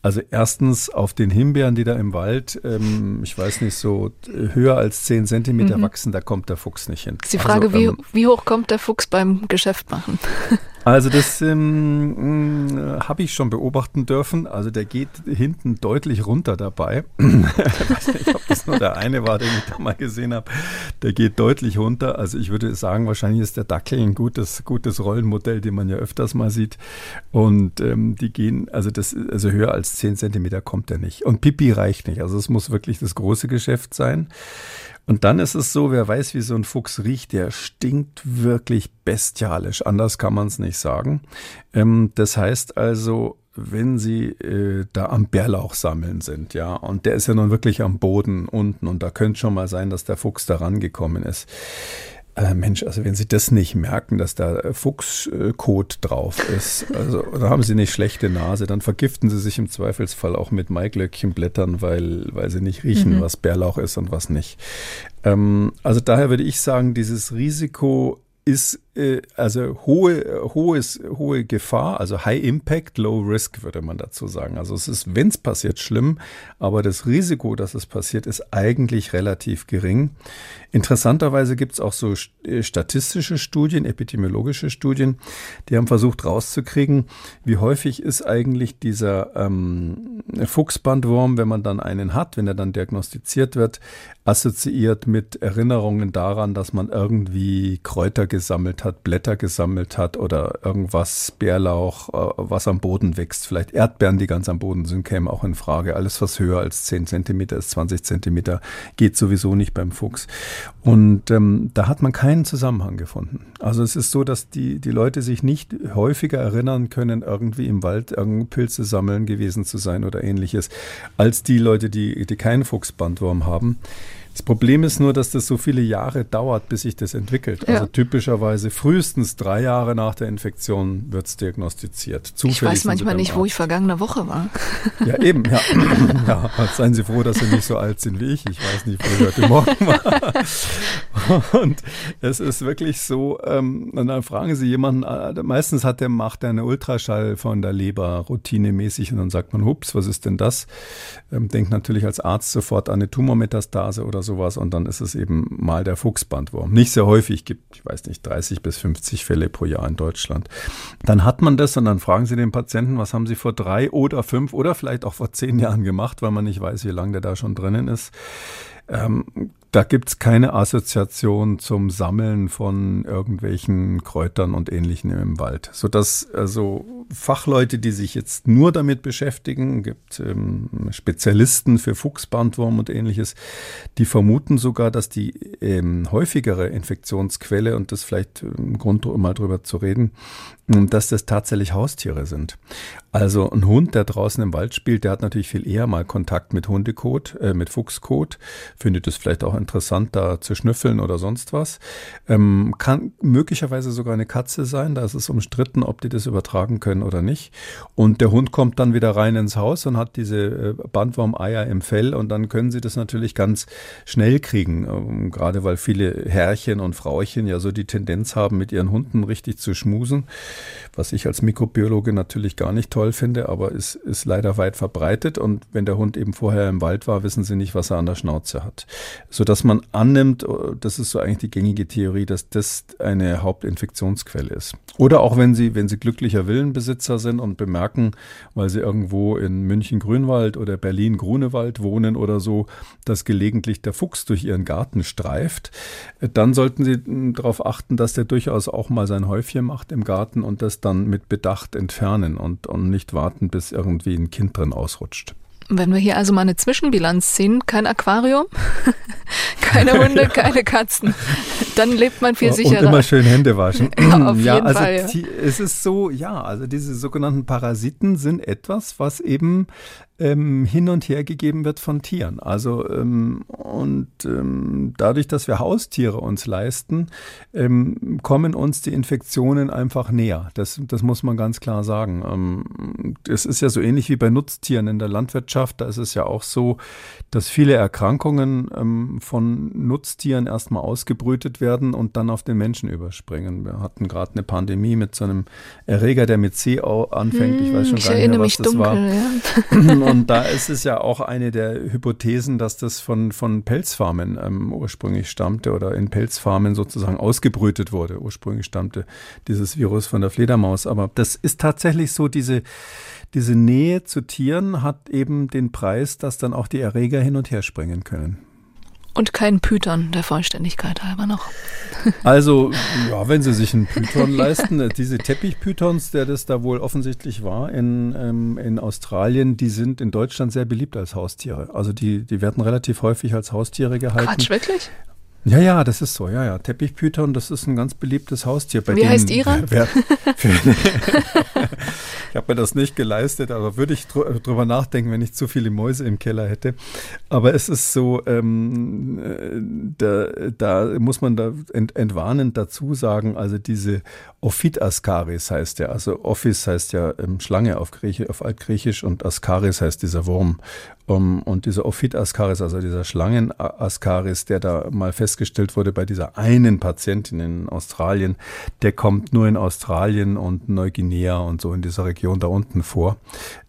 Also erstens auf den Himbeeren, die da im Wald, ähm, ich weiß nicht, so höher als zehn Zentimeter mhm. wachsen, da kommt der Fuchs nicht hin. Die Frage, also, wie, ähm, wie hoch kommt der Fuchs beim Geschäft machen? *laughs* Also das ähm, äh, habe ich schon beobachten dürfen. Also der geht hinten deutlich runter dabei. *clears throat* ich weiß nicht, ob das nur der eine war, den ich da mal gesehen habe. Der geht deutlich runter. Also ich würde sagen, wahrscheinlich ist der Dackel ein gutes, gutes Rollenmodell, den man ja öfters mal sieht. Und ähm, die gehen, also das, also höher als 10 Zentimeter kommt er nicht. Und Pipi reicht nicht. Also es muss wirklich das große Geschäft sein. Und dann ist es so, wer weiß, wie so ein Fuchs riecht, der stinkt wirklich bestialisch. Anders kann man es nicht sagen. Ähm, das heißt also, wenn Sie äh, da am Bärlauch sammeln sind, ja, und der ist ja nun wirklich am Boden unten und da könnte schon mal sein, dass der Fuchs da rangekommen ist. Äh, Mensch, also wenn Sie das nicht merken, dass da Fuchskot drauf ist, also *laughs* da haben Sie nicht schlechte Nase, dann vergiften Sie sich im Zweifelsfall auch mit Maiglöckchenblättern, weil, weil Sie nicht riechen, mhm. was Bärlauch ist und was nicht. Ähm, also daher würde ich sagen, dieses Risiko ist äh, also hohe, hohes, hohe Gefahr, also High Impact, Low Risk, würde man dazu sagen. Also es ist, wenn es passiert, schlimm, aber das Risiko, dass es passiert, ist eigentlich relativ gering. Interessanterweise gibt es auch so äh, statistische Studien, epidemiologische Studien, die haben versucht rauszukriegen, wie häufig ist eigentlich dieser ähm, Fuchsbandwurm, wenn man dann einen hat, wenn er dann diagnostiziert wird, assoziiert mit Erinnerungen daran, dass man irgendwie Kräuter gesammelt hat, Blätter gesammelt hat oder irgendwas, Bärlauch, äh, was am Boden wächst. Vielleicht Erdbeeren, die ganz am Boden sind, kämen auch in Frage. Alles, was höher als 10 Zentimeter ist, 20 Zentimeter, geht sowieso nicht beim Fuchs. Und ähm, da hat man keinen Zusammenhang gefunden. Also es ist so, dass die, die Leute sich nicht häufiger erinnern können, irgendwie im Wald irgendeine Pilze sammeln gewesen zu sein oder ähnliches, als die Leute, die, die keinen Fuchsbandwurm haben. Das Problem ist nur, dass das so viele Jahre dauert, bis sich das entwickelt. Ja. Also typischerweise frühestens drei Jahre nach der Infektion wird es diagnostiziert. Zufällig ich weiß manchmal nicht, Arzt. wo ich vergangene Woche war. Ja, eben. Ja. *laughs* ja, seien Sie froh, dass Sie nicht so alt sind wie ich. Ich weiß nicht, wo ich heute Morgen war. Und es ist wirklich so, ähm, und dann fragen Sie jemanden, äh, meistens hat der, macht er eine Ultraschall von der Leber routinemäßig und dann sagt man, hups, was ist denn das? Ähm, denkt natürlich als Arzt sofort an eine Tumormetastase oder sowas und dann ist es eben mal der Fuchsbandwurm. Nicht sehr häufig, gibt, ich weiß nicht, 30 bis 50 Fälle pro Jahr in Deutschland. Dann hat man das und dann fragen Sie den Patienten, was haben Sie vor drei oder fünf oder vielleicht auch vor zehn Jahren gemacht, weil man nicht weiß, wie lange der da schon drinnen ist. Ähm, da gibt's keine Assoziation zum Sammeln von irgendwelchen Kräutern und Ähnlichem im Wald. Sodass also Fachleute, die sich jetzt nur damit beschäftigen, gibt ähm, Spezialisten für Fuchsbandwurm und ähnliches, die vermuten sogar, dass die ähm, häufigere Infektionsquelle, und das vielleicht ein Grund, um mal drüber zu reden, dass das tatsächlich Haustiere sind. Also ein Hund, der draußen im Wald spielt, der hat natürlich viel eher mal Kontakt mit Hundekot, äh, mit Fuchskot, findet es vielleicht auch interessant, da zu schnüffeln oder sonst was. Ähm, kann möglicherweise sogar eine Katze sein, da ist es umstritten, ob die das übertragen können oder nicht. Und der Hund kommt dann wieder rein ins Haus und hat diese äh, Bandwurmeier im Fell und dann können sie das natürlich ganz schnell kriegen, ähm, gerade weil viele Herrchen und Frauchen ja so die Tendenz haben, mit ihren Hunden richtig zu schmusen was ich als Mikrobiologe natürlich gar nicht toll finde, aber es ist leider weit verbreitet und wenn der Hund eben vorher im Wald war, wissen sie nicht, was er an der Schnauze hat. Sodass man annimmt, das ist so eigentlich die gängige Theorie, dass das eine Hauptinfektionsquelle ist. Oder auch wenn sie, wenn sie glücklicher Villenbesitzer sind und bemerken, weil sie irgendwo in München Grünwald oder Berlin Grunewald wohnen oder so, dass gelegentlich der Fuchs durch ihren Garten streift, dann sollten sie darauf achten, dass der durchaus auch mal sein Häufchen macht im Garten und das dann mit Bedacht entfernen und, und nicht warten, bis irgendwie ein Kind drin ausrutscht. Wenn wir hier also mal eine Zwischenbilanz ziehen, kein Aquarium, *laughs* keine *laughs* Hunde, ja. keine Katzen, dann lebt man viel sicherer. Und immer schön Hände waschen. Ja, *clears throat* auf ja, jeden also Fall. Die, es ist so, ja, also diese sogenannten Parasiten sind etwas, was eben ähm, hin und her gegeben wird von Tieren. Also ähm, und ähm, dadurch, dass wir Haustiere uns leisten, ähm, kommen uns die Infektionen einfach näher. Das, das muss man ganz klar sagen. Ähm, das ist ja so ähnlich wie bei Nutztieren in der Landwirtschaft. Da ist es ja auch so, dass viele Erkrankungen ähm, von Nutztieren erstmal ausgebrütet werden und dann auf den Menschen überspringen. Wir hatten gerade eine Pandemie mit so einem Erreger, der mit C anfängt. ich weiß schon ich gar nicht mehr, was das dunkel, war. Ja. *clears throat* und da ist es ja auch eine der Hypothesen, dass das von, von Pelzfarmen ähm, ursprünglich stammte oder in Pelzfarmen sozusagen ausgebrütet wurde. Ursprünglich stammte dieses Virus von der Fledermaus. Aber das ist tatsächlich so, diese, diese Nähe zu Tieren hat eben den Preis, dass dann auch die Erreger hin und her springen können. Und kein Python der Vollständigkeit halber noch. *laughs* Also, ja, wenn Sie sich einen Python *laughs* leisten, äh, diese Teppichpythons, der das da wohl offensichtlich war in, ähm, in Australien, die sind in Deutschland sehr beliebt als Haustiere. Also die, die werden relativ häufig als Haustiere gehalten. Quatsch, wirklich? Ja, ja, das ist so. Ja, ja. Teppichpython, das ist ein ganz beliebtes Haustier. Bei Wie denen, heißt Ihrer? Wer, *laughs* *laughs* ich habe mir das nicht geleistet, aber würde ich dr drüber nachdenken, wenn ich zu viele Mäuse im Keller hätte. Aber es ist so, ähm, äh, da, da muss man da ent entwarnend dazu sagen, also diese Ophid ascaris heißt ja, also Ophis heißt ja ähm, Schlange auf, Griechisch, auf Altgriechisch und Ascaris heißt dieser Wurm. Um, und dieser Ophid ascaris, also dieser Schlangen ascaris, der da mal festgestellt wurde bei dieser einen Patientin in Australien, der kommt nur in Australien und Neuguinea und so in dieser Region da unten vor.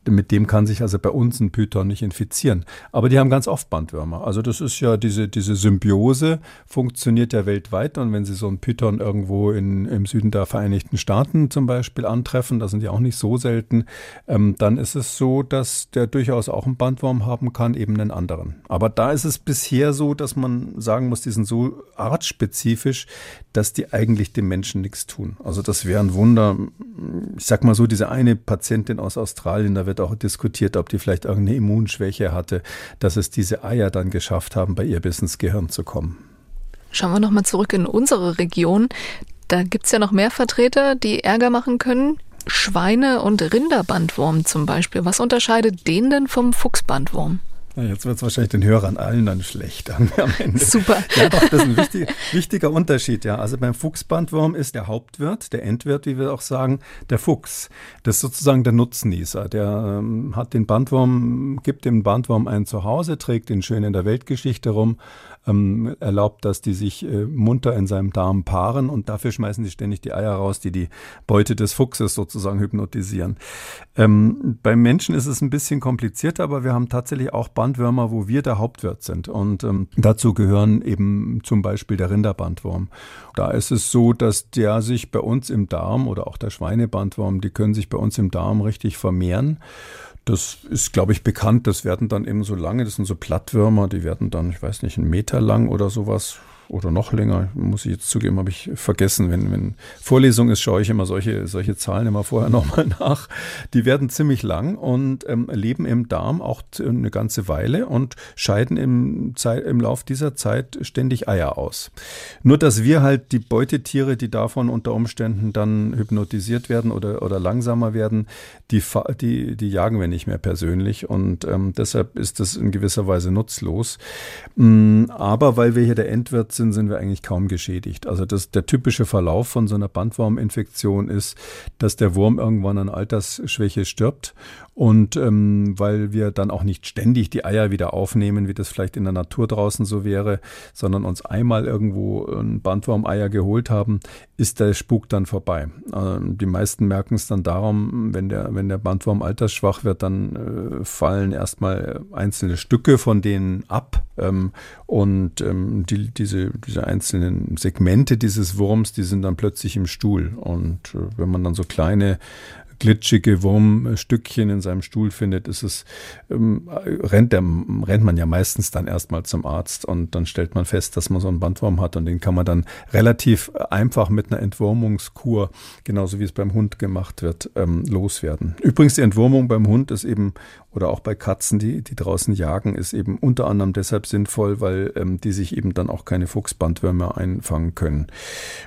Mit dem kann sich also bei uns ein Python nicht infizieren. Aber die haben ganz oft Bandwürmer. Also das ist ja diese, diese Symbiose funktioniert ja weltweit. Und wenn Sie so einen Python irgendwo in, im Süden der Vereinigten Staaten zum Beispiel antreffen, das sind ja auch nicht so selten, ähm, dann ist es so, dass der durchaus auch einen Bandwurm haben kann, eben einen anderen. Aber da ist es bisher so, dass man sagen muss, die sind so artspezifisch, dass die eigentlich dem Menschen nichts tun. Also das wäre ein Wunder. Ich sag mal so, diese eine Patientin aus Australien, da wird wird auch diskutiert, ob die vielleicht irgendeine Immunschwäche hatte, dass es diese Eier dann geschafft haben, bei ihr bis ins Gehirn zu kommen. Schauen wir nochmal zurück in unsere Region. Da gibt es ja noch mehr Vertreter, die Ärger machen können. Schweine- und Rinderbandwurm zum Beispiel. Was unterscheidet den denn vom Fuchsbandwurm? Ja, jetzt wird es wahrscheinlich den Hörern allen dann schlecht am Ende. Super. Ja, doch, das ist ein wichtiger, wichtiger Unterschied. Ja, also beim Fuchsbandwurm ist der Hauptwirt, der Endwirt, wie wir auch sagen, der Fuchs. Das ist sozusagen der Nutznießer. Der ähm, hat den Bandwurm, gibt dem Bandwurm ein Zuhause, trägt ihn schön in der Weltgeschichte rum, ähm, erlaubt, dass die sich äh, munter in seinem Darm paaren und dafür schmeißen sie ständig die Eier raus, die die Beute des Fuchses sozusagen hypnotisieren. Ähm, beim Menschen ist es ein bisschen komplizierter, aber wir haben tatsächlich auch Bandwürmer, wo wir der Hauptwirt sind und ähm, dazu gehören eben zum Beispiel der Rinderbandwurm. Da ist es so, dass der sich bei uns im Darm oder auch der Schweinebandwurm, die können sich bei uns im Darm richtig vermehren. Das ist, glaube ich, bekannt. Das werden dann eben so lange, das sind so Plattwürmer, die werden dann, ich weiß nicht, einen Meter lang oder sowas oder noch länger, muss ich jetzt zugeben, habe ich vergessen. Wenn, wenn Vorlesung ist, schaue ich immer solche, solche Zahlen immer vorher *laughs* nochmal nach. Die werden ziemlich lang und ähm, leben im Darm auch eine ganze Weile und scheiden im, Zeit, im Lauf dieser Zeit ständig Eier aus. Nur, dass wir halt die Beutetiere, die davon unter Umständen dann hypnotisiert werden oder, oder langsamer werden, die, die, die jagen wir nicht mehr persönlich und ähm, deshalb ist das in gewisser Weise nutzlos. Mm, aber weil wir hier der Endwirt sind, sind wir eigentlich kaum geschädigt. Also das, der typische Verlauf von so einer Bandwurminfektion ist, dass der Wurm irgendwann an Altersschwäche stirbt Und ähm, weil wir dann auch nicht ständig die Eier wieder aufnehmen, wie das vielleicht in der Natur draußen so wäre, sondern uns einmal irgendwo ein Bandwurm-Eier geholt haben, ist der Spuk dann vorbei. Ähm, die meisten merken es dann darum, wenn der, wenn der Bandwurm altersschwach wird, dann äh, fallen erstmal einzelne Stücke von denen ab ähm, und ähm, die, diese, diese einzelnen Segmente dieses Wurms, die sind dann plötzlich im Stuhl. Und äh, wenn man dann so kleine glitschige Wurmstückchen in seinem Stuhl findet, ist es, ähm, rennt, der, rennt man ja meistens dann erstmal zum Arzt und dann stellt man fest, dass man so einen Bandwurm hat und den kann man dann relativ einfach mit einer Entwurmungskur, genauso wie es beim Hund gemacht wird, ähm, loswerden. Übrigens, die Entwurmung beim Hund ist eben oder auch bei Katzen, die, die draußen jagen, ist eben unter anderem deshalb sinnvoll, weil ähm, die sich eben dann auch keine Fuchsbandwürmer einfangen können.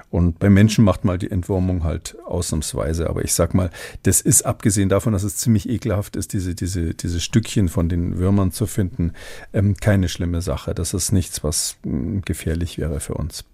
Und bei Menschen macht mal die Entwurmung halt ausnahmsweise. Aber ich sag mal, das ist abgesehen davon, dass es ziemlich ekelhaft ist, diese, diese, diese Stückchen von den Würmern zu finden, ähm, keine schlimme Sache. Das ist nichts, was ähm, gefährlich wäre für uns.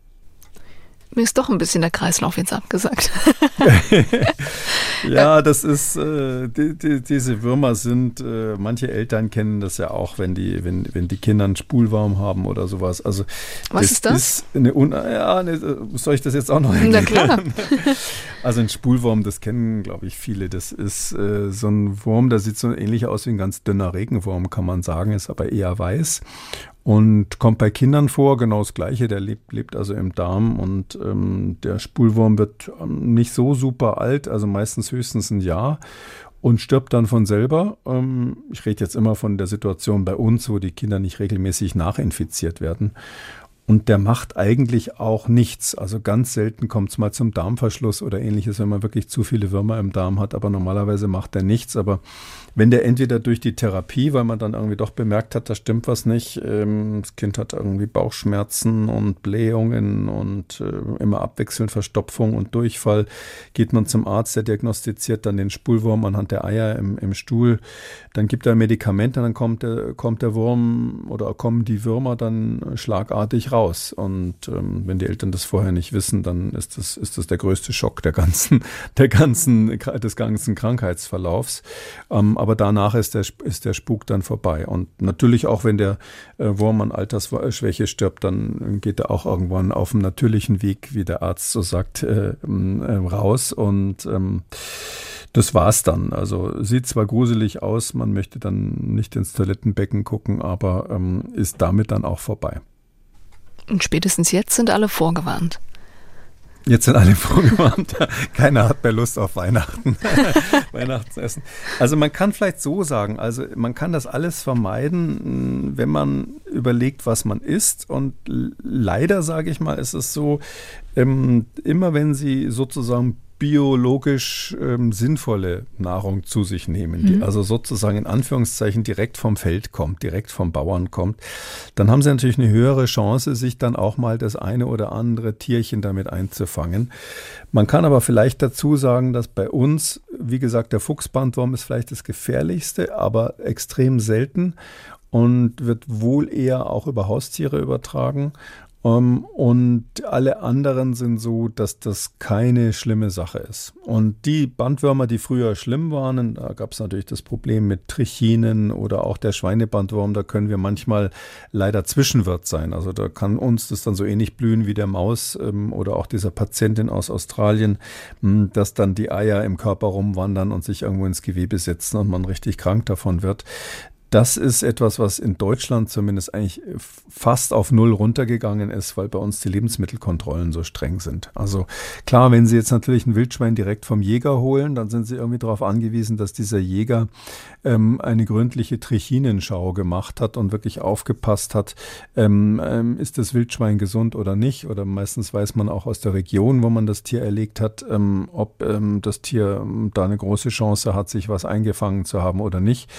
Mir ist doch ein bisschen der Kreislauf jetzt abgesagt. *laughs* ja, das ist, äh, die, die, diese Würmer sind, äh, manche Eltern kennen das ja auch, wenn die, wenn, wenn die Kinder einen Spulwarm haben oder sowas. Also, Was ist das? Ist eine Un ja, eine, soll ich das jetzt auch noch erklären? Na klar. *laughs* Also ein Spulwurm, das kennen, glaube ich, viele. Das ist äh, so ein Wurm, der sieht so ähnlich aus wie ein ganz dünner Regenwurm, kann man sagen, ist aber eher weiß und kommt bei Kindern vor, genau das Gleiche. Der lebt, lebt also im Darm und ähm, der Spulwurm wird ähm, nicht so super alt, also meistens höchstens ein Jahr und stirbt dann von selber. Ähm, ich rede jetzt immer von der Situation bei uns, wo die Kinder nicht regelmäßig nachinfiziert werden. Und der macht eigentlich auch nichts. Also ganz selten kommt es mal zum Darmverschluss oder ähnliches, wenn man wirklich zu viele Würmer im Darm hat. Aber normalerweise macht er nichts. Aber wenn der entweder durch die Therapie, weil man dann irgendwie doch bemerkt hat, da stimmt was nicht, ähm, das Kind hat irgendwie Bauchschmerzen und Blähungen und äh, immer abwechselnd Verstopfung und Durchfall, geht man zum Arzt, der diagnostiziert dann den Spulwurm anhand der Eier im, im Stuhl, dann gibt er Medikamente, dann kommt der, kommt der Wurm oder kommen die Würmer dann schlagartig raus. Und ähm, wenn die Eltern das vorher nicht wissen, dann ist das, ist das der größte Schock der ganzen, *laughs* der ganzen, des ganzen Krankheitsverlaufs. Ähm, aber danach ist der, ist der Spuk dann vorbei. Und natürlich auch, wenn der äh, Wurm an Altersschwäche stirbt, dann geht er auch irgendwann auf dem natürlichen Weg, wie der Arzt so sagt, äh, äh, raus. Und ähm, das war's dann. Also sieht zwar gruselig aus, man möchte dann nicht ins Toilettenbecken gucken, aber ähm, ist damit dann auch vorbei. Und spätestens jetzt sind alle vorgewarnt. Jetzt sind alle *laughs* vorgewarnt. Keiner hat mehr Lust auf Weihnachten. *laughs* Weihnachtsessen. Also man kann vielleicht so sagen, also man kann das alles vermeiden, wenn man überlegt, was man isst. Und leider, sage ich mal, ist es so, ähm, immer wenn Sie sozusagen biologisch ähm, sinnvolle Nahrung zu sich nehmen, mhm. die also sozusagen in Anführungszeichen direkt vom Feld kommt, direkt vom Bauern kommt, dann haben sie natürlich eine höhere Chance, sich dann auch mal das eine oder andere Tierchen damit einzufangen. Man kann aber vielleicht dazu sagen, dass bei uns, wie gesagt, der Fuchsbandwurm ist vielleicht das gefährlichste, aber extrem selten und wird wohl eher auch über Haustiere übertragen. Ähm, und alle anderen sind so, dass das keine schlimme Sache ist. Und die Bandwürmer, die früher schlimm waren, da gab es natürlich das Problem mit Trichinen oder auch der Schweinebandwurm, da können wir manchmal leider Zwischenwirt sein. Also da kann uns das dann so ähnlich blühen wie der Maus ähm, oder auch dieser Patientin aus Australien, hm, dass dann die Eier im Körper rumwandern und sich irgendwo ins Gewebe setzen und man richtig krank davon wird das ist etwas, was in Deutschland zumindest eigentlich fast auf Null runtergegangen ist, weil bei uns die Lebensmittelkontrollen so streng sind. Also klar, wenn Sie jetzt natürlich ein Wildschwein direkt vom Jäger holen, dann sind Sie irgendwie darauf angewiesen, dass dieser Jäger ähm, eine gründliche Trichinenschau gemacht hat und wirklich aufgepasst hat, ähm, ähm, ist das Wildschwein gesund oder nicht. Oder meistens weiß man auch aus der Region, wo man das Tier erlegt hat, ähm, ob ähm, das Tier ähm, da eine große Chance hat, sich was eingefangen zu haben oder nicht.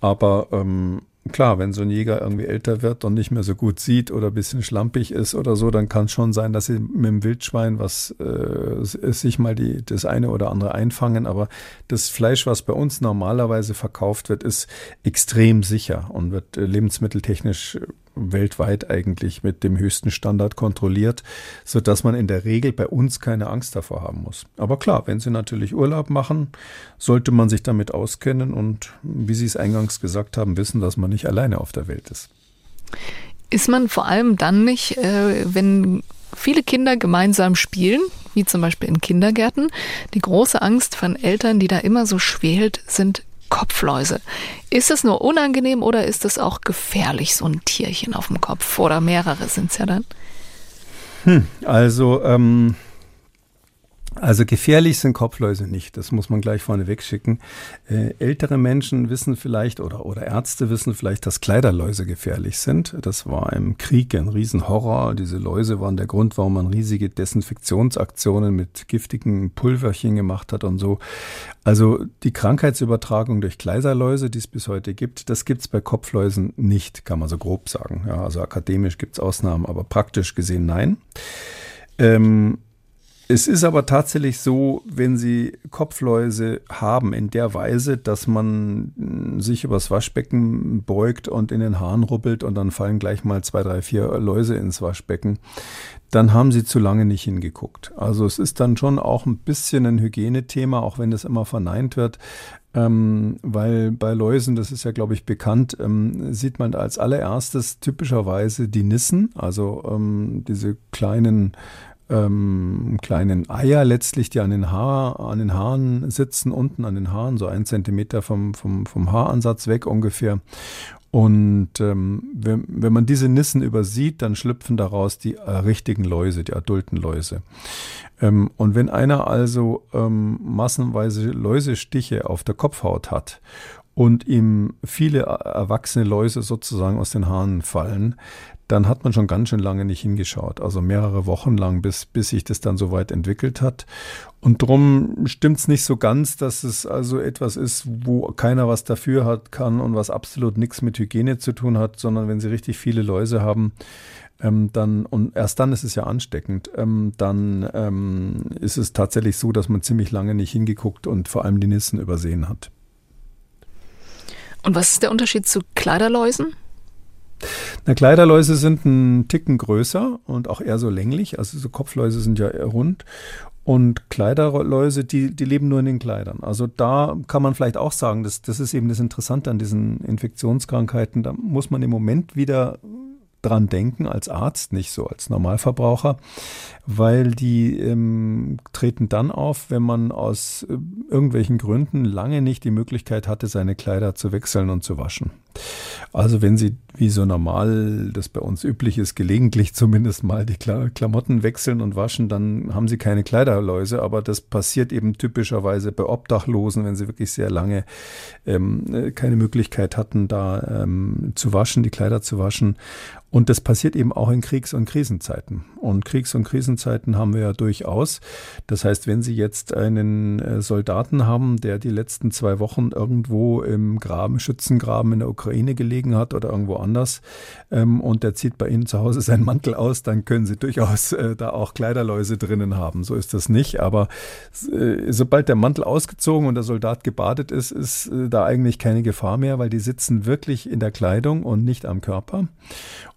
Aber ähm, klar, wenn so ein Jäger irgendwie älter wird und nicht mehr so gut sieht oder ein bisschen schlampig ist oder so, dann kann es schon sein, dass sie mit dem Wildschwein was äh, sich mal die, das eine oder andere einfangen. Aber das Fleisch, was bei uns normalerweise verkauft wird, ist extrem sicher und wird äh, lebensmitteltechnisch weltweit eigentlich mit dem höchsten Standard kontrolliert, so dass man in der Regel bei uns keine Angst davor haben muss. Aber klar, wenn Sie natürlich Urlaub machen, sollte man sich damit auskennen und, wie Sie es eingangs gesagt haben, wissen, dass man nicht alleine auf der Welt ist. Ist man vor allem dann nicht, äh, wenn viele Kinder gemeinsam spielen, wie zum Beispiel in Kindergärten. Die große Angst von Eltern, die da immer so schwelt, sind Kopfläuse. Ist es nur unangenehm oder ist es auch gefährlich, so ein Tierchen auf dem Kopf? Oder mehrere sind es ja dann? Hm, also ähm, also gefährlich sind Kopfläuse nicht, das muss man gleich vorneweg schicken. Äh, ältere Menschen wissen vielleicht oder, oder Ärzte wissen vielleicht, dass Kleiderläuse gefährlich sind. Das war im Krieg ein Riesenhorror. Diese Läuse waren der Grund, warum man riesige Desinfektionsaktionen mit giftigen Pulverchen gemacht hat und so. Also die Krankheitsübertragung durch Kleiderläuse, die es bis heute gibt, das gibt es bei Kopfläusen nicht, kann man so grob sagen. Ja, also akademisch gibt es Ausnahmen, aber praktisch gesehen nein. Ähm, es ist aber tatsächlich so, wenn Sie Kopfläuse haben in der Weise, dass man hm, sich übers Waschbecken beugt und in den Haaren rubbelt und dann fallen gleich mal zwei, drei, vier Läuse ins Waschbecken, dann haben Sie zu lange nicht hingeguckt. Also es ist dann schon auch ein bisschen ein Hygienethema, auch wenn das immer verneint wird. Ähm, weil bei Läusen, das ist ja, glaube ich, bekannt, ähm, sieht man als allererstes typischerweise die Nissen, also ähm, diese kleinen ähm, kleinen Eier letztlich, die an den, Haar, an den Haaren sitzen, unten an den Haaren, so ein Zentimeter vom, vom, vom Haaransatz weg ungefähr. Und ähm, wenn, wenn man diese Nissen übersieht, dann schlüpfen daraus die äh, richtigen Läuse, die adulten Läuse. Ähm, und wenn einer also ähm, massenweise Läusestiche auf der Kopfhaut hat und ihm viele erwachsene Läuse sozusagen aus den Haaren fallen, dann hat man schon ganz schön lange nicht hingeschaut. Also mehrere Wochen lang, bis, bis sich das dann so weit entwickelt hat. Und drum stimmt es nicht so ganz, dass es also etwas ist, wo keiner was dafür hat kann und was absolut nichts mit Hygiene zu tun hat, sondern wenn sie richtig viele Läuse haben, ähm, dann, und erst dann ist es ja ansteckend, ähm, dann ähm, ist es tatsächlich so, dass man ziemlich lange nicht hingeguckt und vor allem die Nissen übersehen hat. Und was ist der Unterschied zu Kleiderläusen? Na, Kleiderläuse sind ein Ticken größer und auch eher so länglich. Also so Kopfläuse sind ja eher rund. Und Kleiderläuse, die, die leben nur in den Kleidern. Also da kann man vielleicht auch sagen, das, das ist eben das Interessante an diesen Infektionskrankheiten. Da muss man im Moment wieder dran denken als Arzt, nicht so als Normalverbraucher, weil die ähm, treten dann auf, wenn man aus äh, irgendwelchen Gründen lange nicht die Möglichkeit hatte, seine Kleider zu wechseln und zu waschen. Also wenn Sie, wie so normal das bei uns üblich ist, gelegentlich zumindest mal die Klamotten wechseln und waschen, dann haben Sie keine Kleiderläuse. Aber das passiert eben typischerweise bei Obdachlosen, wenn sie wirklich sehr lange ähm, äh, keine Möglichkeit hatten, da ähm, zu waschen, die Kleider zu waschen. Und das passiert eben auch in Kriegs- und Krisenzeiten. Und Kriegs- und Krisenzeiten haben wir ja durchaus. Das heißt, wenn Sie jetzt einen äh, Soldaten haben, der die letzten zwei Wochen irgendwo im Graben, Schützengraben in der Ukraine gelegen hat oder irgendwo anders, ähm, und der zieht bei Ihnen zu Hause seinen Mantel aus, dann können Sie durchaus äh, da auch Kleiderläuse drinnen haben. So ist das nicht. Aber äh, sobald der Mantel ausgezogen und der Soldat gebadet ist, ist äh, da eigentlich keine Gefahr mehr, weil die sitzen wirklich in der Kleidung und nicht am Körper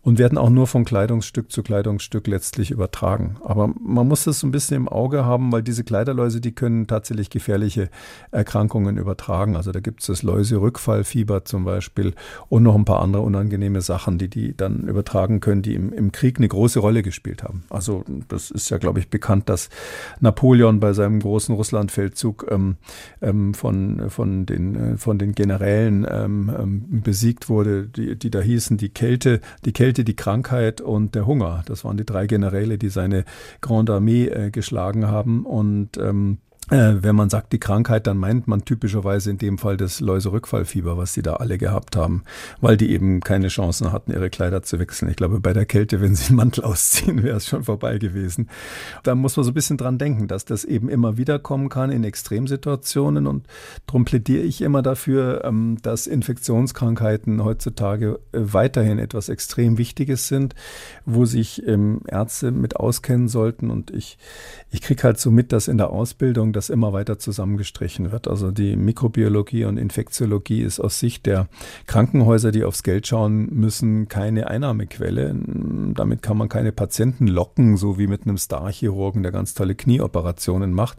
und werden auch nur von Kleidungsstück zu Kleidungsstück letztlich übertragen. Aber man muss das so ein bisschen im Auge haben, weil diese Kleiderläuse, die können tatsächlich gefährliche Erkrankungen übertragen. Also da gibt es das Läuse-Rückfallfieber zum Beispiel und noch ein paar andere unangenehme Sachen, die die dann übertragen können, die im, im Krieg eine große Rolle gespielt haben. Also das ist ja, glaube ich, bekannt, dass Napoleon bei seinem großen Russlandfeldzug ähm, ähm, von, von, den, äh, von den Generälen ähm, ähm, besiegt wurde, die, die da hießen, die Kälte, die Kälte Kälte, die Krankheit und der Hunger. Das waren die drei Generäle, die seine Grande Armee äh, geschlagen haben. Und ähm, Äh, wenn man sagt die Krankheit, dann meint man typischerweise in dem Fall das Läuserückfallfieber, was die da alle gehabt haben, weil die eben keine Chancen hatten, ihre Kleider zu wechseln. Ich glaube, bei der Kälte, wenn sie einen Mantel ausziehen, *laughs* wäre es schon vorbei gewesen. Da muss man so ein bisschen dran denken, dass das eben immer wieder kommen kann in Extremsituationen und darum plädiere ich immer dafür, ähm, dass Infektionskrankheiten heutzutage äh, weiterhin etwas extrem Wichtiges sind, wo sich ähm, Ärzte mit auskennen sollten und ich, ich kriege halt so mit, dass in der Ausbildung das immer weiter zusammengestrichen wird. Also die Mikrobiologie und Infektiologie ist aus Sicht der Krankenhäuser, die aufs Geld schauen müssen, keine Einnahmequelle. Damit kann man keine Patienten locken, so wie mit einem Starchirurgen, der ganz tolle Knieoperationen macht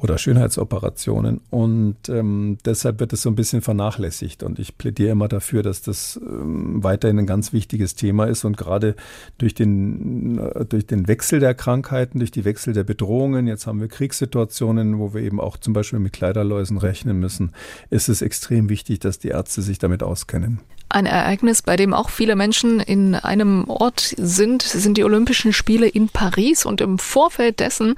oder Schönheitsoperationen. Und ähm, deshalb wird es so ein bisschen vernachlässigt. Und ich plädiere immer dafür, dass das ähm, weiterhin ein ganz wichtiges Thema ist. Und gerade durch den, äh, durch den Wechsel der Krankheiten, durch die Wechsel der Bedrohungen, jetzt haben wir Kriegssituationen, wo wir eben auch zum Beispiel mit Kleiderläusen rechnen müssen, ist es extrem wichtig, dass die Ärzte sich damit auskennen. Ein Ereignis, bei dem auch viele Menschen in einem Ort sind, sind die Olympischen Spiele in Paris. Und im Vorfeld dessen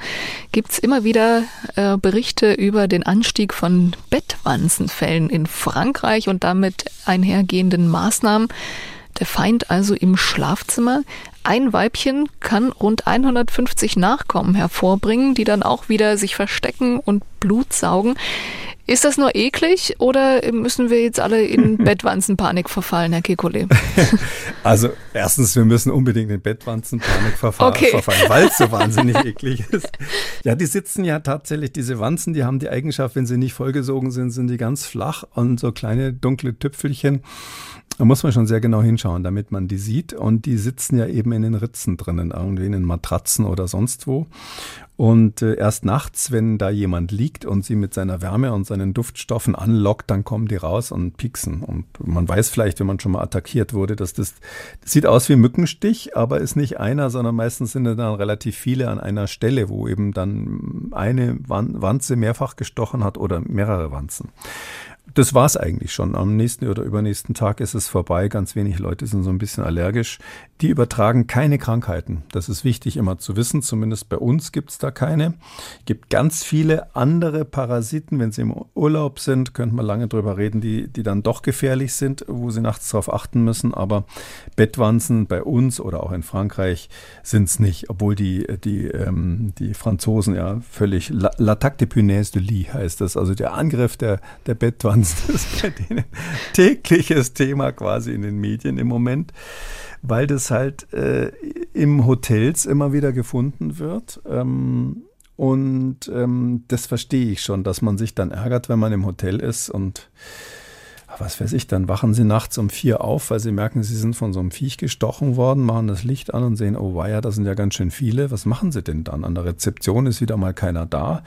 gibt's immer wieder äh, Berichte über den Anstieg von Bettwanzenfällen in Frankreich und damit einhergehenden Maßnahmen. Der Feind also im Schlafzimmer. Ein Weibchen kann rund 150 Nachkommen hervorbringen, die dann auch wieder sich verstecken und Blut saugen. Ist das nur eklig oder müssen wir jetzt alle in *laughs* Bettwanzenpanik verfallen, Herr Kekulé? *laughs* Also erstens, wir müssen unbedingt in Bettwanzenpanik verfallen, okay. verfallen weil es so *laughs* wahnsinnig eklig ist. Ja, die sitzen ja tatsächlich, diese Wanzen, die haben die Eigenschaft, wenn sie nicht vollgesogen sind, sind die ganz flach und so kleine dunkle Tüpfelchen. Da muss man schon sehr genau hinschauen, damit man die sieht. Und die sitzen ja eben in den Ritzen drinnen, irgendwie in den Matratzen oder sonst wo. Und äh, erst nachts, wenn da jemand liegt und sie mit seiner Wärme und seinen Duftstoffen anlockt, dann kommen die raus und pieksen. Und man weiß vielleicht, wenn man schon mal attackiert wurde, dass das, das sieht aus wie Mückenstich, aber ist nicht einer, sondern meistens sind dann relativ viele an einer Stelle, wo eben dann eine Wanze mehrfach gestochen hat oder mehrere Wanzen das war's eigentlich schon. Am nächsten oder übernächsten Tag ist es vorbei. Ganz wenig Leute sind so ein bisschen allergisch. Die übertragen keine Krankheiten. Das ist wichtig immer zu wissen. Zumindest bei uns gibt's da keine. Es gibt ganz viele andere Parasiten. Wenn sie im Urlaub sind, könnte man lange drüber reden, die, die dann doch gefährlich sind, wo sie nachts darauf achten müssen. Aber Bettwanzen bei uns oder auch in Frankreich sind's nicht, obwohl die, die, ähm, die Franzosen ja völlig l'attaque de punaise de lit heißt das. Also der Angriff der, der Bettwanzen Tanzen *laughs* ist bei denen tägliches Thema quasi in den Medien im Moment, weil das halt äh, im Hotels immer wieder gefunden wird. Ähm, und ähm, das verstehe ich schon, dass man sich dann ärgert, wenn man im Hotel ist und was weiß ich, dann wachen sie nachts um vier auf, weil sie merken, sie sind von so einem Viech gestochen worden, machen das Licht an und sehen, oh weia, da sind ja ganz schön viele. Was machen sie denn dann? An der Rezeption ist wieder mal keiner da.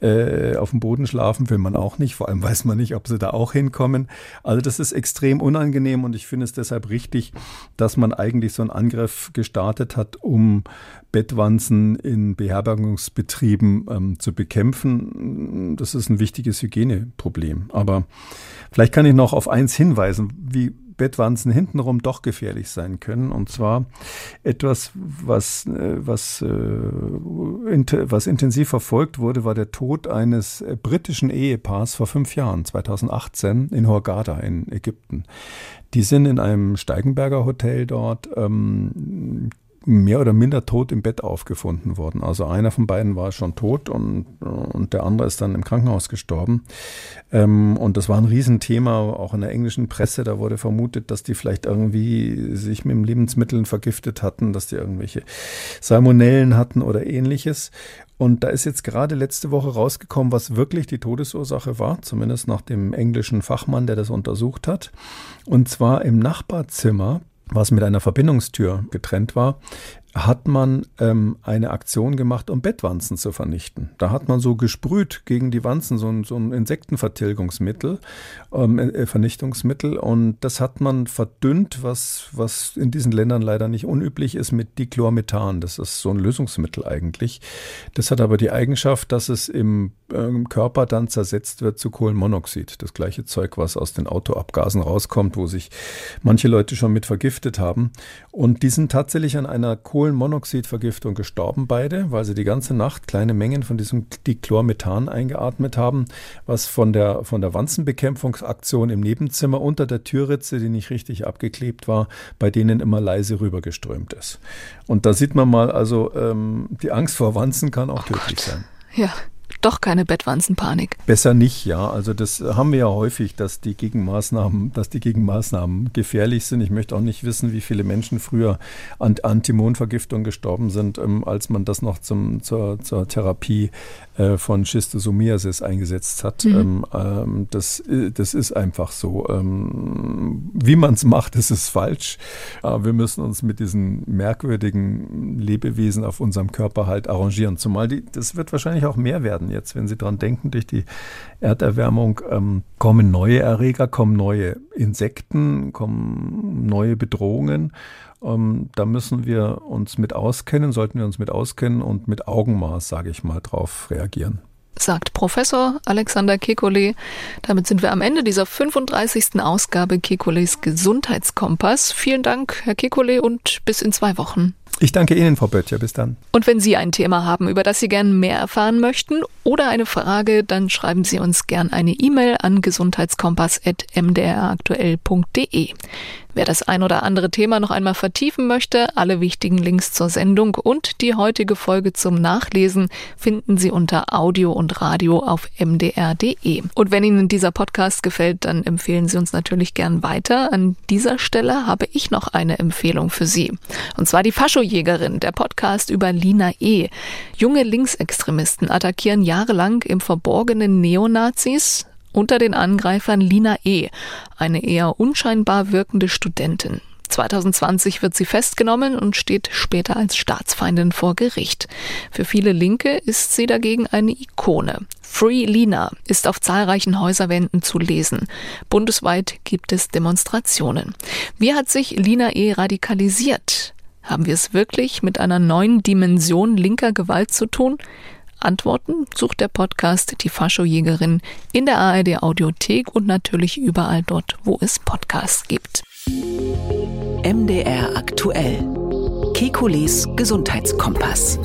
Äh, auf dem Boden schlafen will man auch nicht. Vor allem weiß man nicht, ob sie da auch hinkommen. Also das ist extrem unangenehm und ich finde es deshalb richtig, dass man eigentlich so einen Angriff gestartet hat, um Bettwanzen in Beherbergungsbetrieben ähm, zu bekämpfen. Das ist ein wichtiges Hygieneproblem. Aber vielleicht kann ich noch auf eins hinweisen, wie Bettwanzen hintenrum doch gefährlich sein können. Und zwar etwas, was, äh, was, äh, was intensiv verfolgt wurde, war der Tod eines äh, britischen Ehepaars vor fünf Jahren, 2018, in Hurghada in Ägypten. Die sind in einem Steigenberger Hotel dort ähm, mehr oder minder tot im Bett aufgefunden worden. Also einer von beiden war schon tot und, und der andere ist dann im Krankenhaus gestorben. Ähm, und das war ein Riesenthema, auch in der englischen Presse. Da wurde vermutet, dass die vielleicht irgendwie sich mit Lebensmitteln vergiftet hatten, dass die irgendwelche Salmonellen hatten oder ähnliches. Und da ist jetzt gerade letzte Woche rausgekommen, was wirklich die Todesursache war, zumindest nach dem englischen Fachmann, der das untersucht hat. Und zwar im Nachbarzimmer was mit einer Verbindungstür getrennt war, hat man ähm, eine Aktion gemacht, um Bettwanzen zu vernichten. Da hat man so gesprüht gegen die Wanzen, so ein, so ein Insektenvertilgungsmittel, ähm, äh, Vernichtungsmittel. Und das hat man verdünnt, was, was in diesen Ländern leider nicht unüblich ist, mit Dichlormethan. Das ist so ein Lösungsmittel eigentlich. Das hat aber die Eigenschaft, dass es im, äh, Körper dann zersetzt wird zu Kohlenmonoxid. Das gleiche Zeug, was aus den Autoabgasen rauskommt, wo sich manche Leute schon mit vergiftet haben. Und die sind tatsächlich an einer Kohlen Kohlenmonoxidvergiftung gestorben beide, weil sie die ganze Nacht kleine Mengen von diesem Dichlormethan eingeatmet haben, was von der, von der Wanzenbekämpfungsaktion im Nebenzimmer unter der Türritze, die nicht richtig abgeklebt war, bei denen immer leise rübergeströmt ist. Und da sieht man mal, also ähm, die Angst vor Wanzen kann auch oh tödlich Gott. sein. Ja doch keine Bettwanzenpanik. Besser nicht, ja. Also das haben wir ja häufig, dass die Gegenmaßnahmen, dass die Gegenmaßnahmen gefährlich sind. Ich möchte auch nicht wissen, wie viele Menschen früher an Antimonvergiftung gestorben sind, ähm, als man das noch zum, zur, zur Therapie äh, von Schistosomiasis eingesetzt hat. Mhm. Ähm, ähm, das, äh, das ist einfach so. Ähm, wie man es macht, ist es falsch. Aber wir müssen uns mit diesen merkwürdigen Lebewesen auf unserem Körper halt arrangieren. Zumal die, das wird wahrscheinlich auch mehr werden jetzt, wenn Sie dran denken, durch die Erderwärmung ähm, kommen neue Erreger, kommen neue Insekten, kommen neue Bedrohungen. Ähm, da müssen wir uns mit auskennen, sollten wir uns mit auskennen und mit Augenmaß, sage ich mal, drauf reagieren sagt Professor Alexander Kekulé. Damit sind wir am Ende dieser 35. Ausgabe Kekulés Gesundheitskompass. Vielen Dank, Herr Kekulé, und bis in zwei Wochen. Ich danke Ihnen, Frau Böttcher. Bis dann. Und wenn Sie ein Thema haben, über das Sie gern mehr erfahren möchten oder eine Frage, dann schreiben Sie uns gern eine E-Mail an gesundheitskompass.mdraktuell.de. Wer das ein oder andere Thema noch einmal vertiefen möchte, alle wichtigen Links zur Sendung und die heutige Folge zum Nachlesen finden Sie unter Audio und Radio auf mdr.de. Und wenn Ihnen dieser Podcast gefällt, dann empfehlen Sie uns natürlich gern weiter. An dieser Stelle habe ich noch eine Empfehlung für Sie. Und zwar die Faschojägerin, der Podcast über Lina E. Junge Linksextremisten attackieren jahrelang im Verborgenen Neonazis, unter den Angreifern Lina E., eine eher unscheinbar wirkende Studentin. 2020 wird sie festgenommen und steht später als Staatsfeindin vor Gericht. Für viele Linke ist sie dagegen eine Ikone. Free Lina ist auf zahlreichen Häuserwänden zu lesen. Bundesweit gibt es Demonstrationen. Wie hat sich Lina E radikalisiert? Haben wir es wirklich mit einer neuen Dimension linker Gewalt zu tun? Antworten sucht der Podcast Die Faschojägerin in der ARD Audiothek und natürlich überall dort, wo es Podcasts gibt. MDR aktuell. Kekules Gesundheitskompass.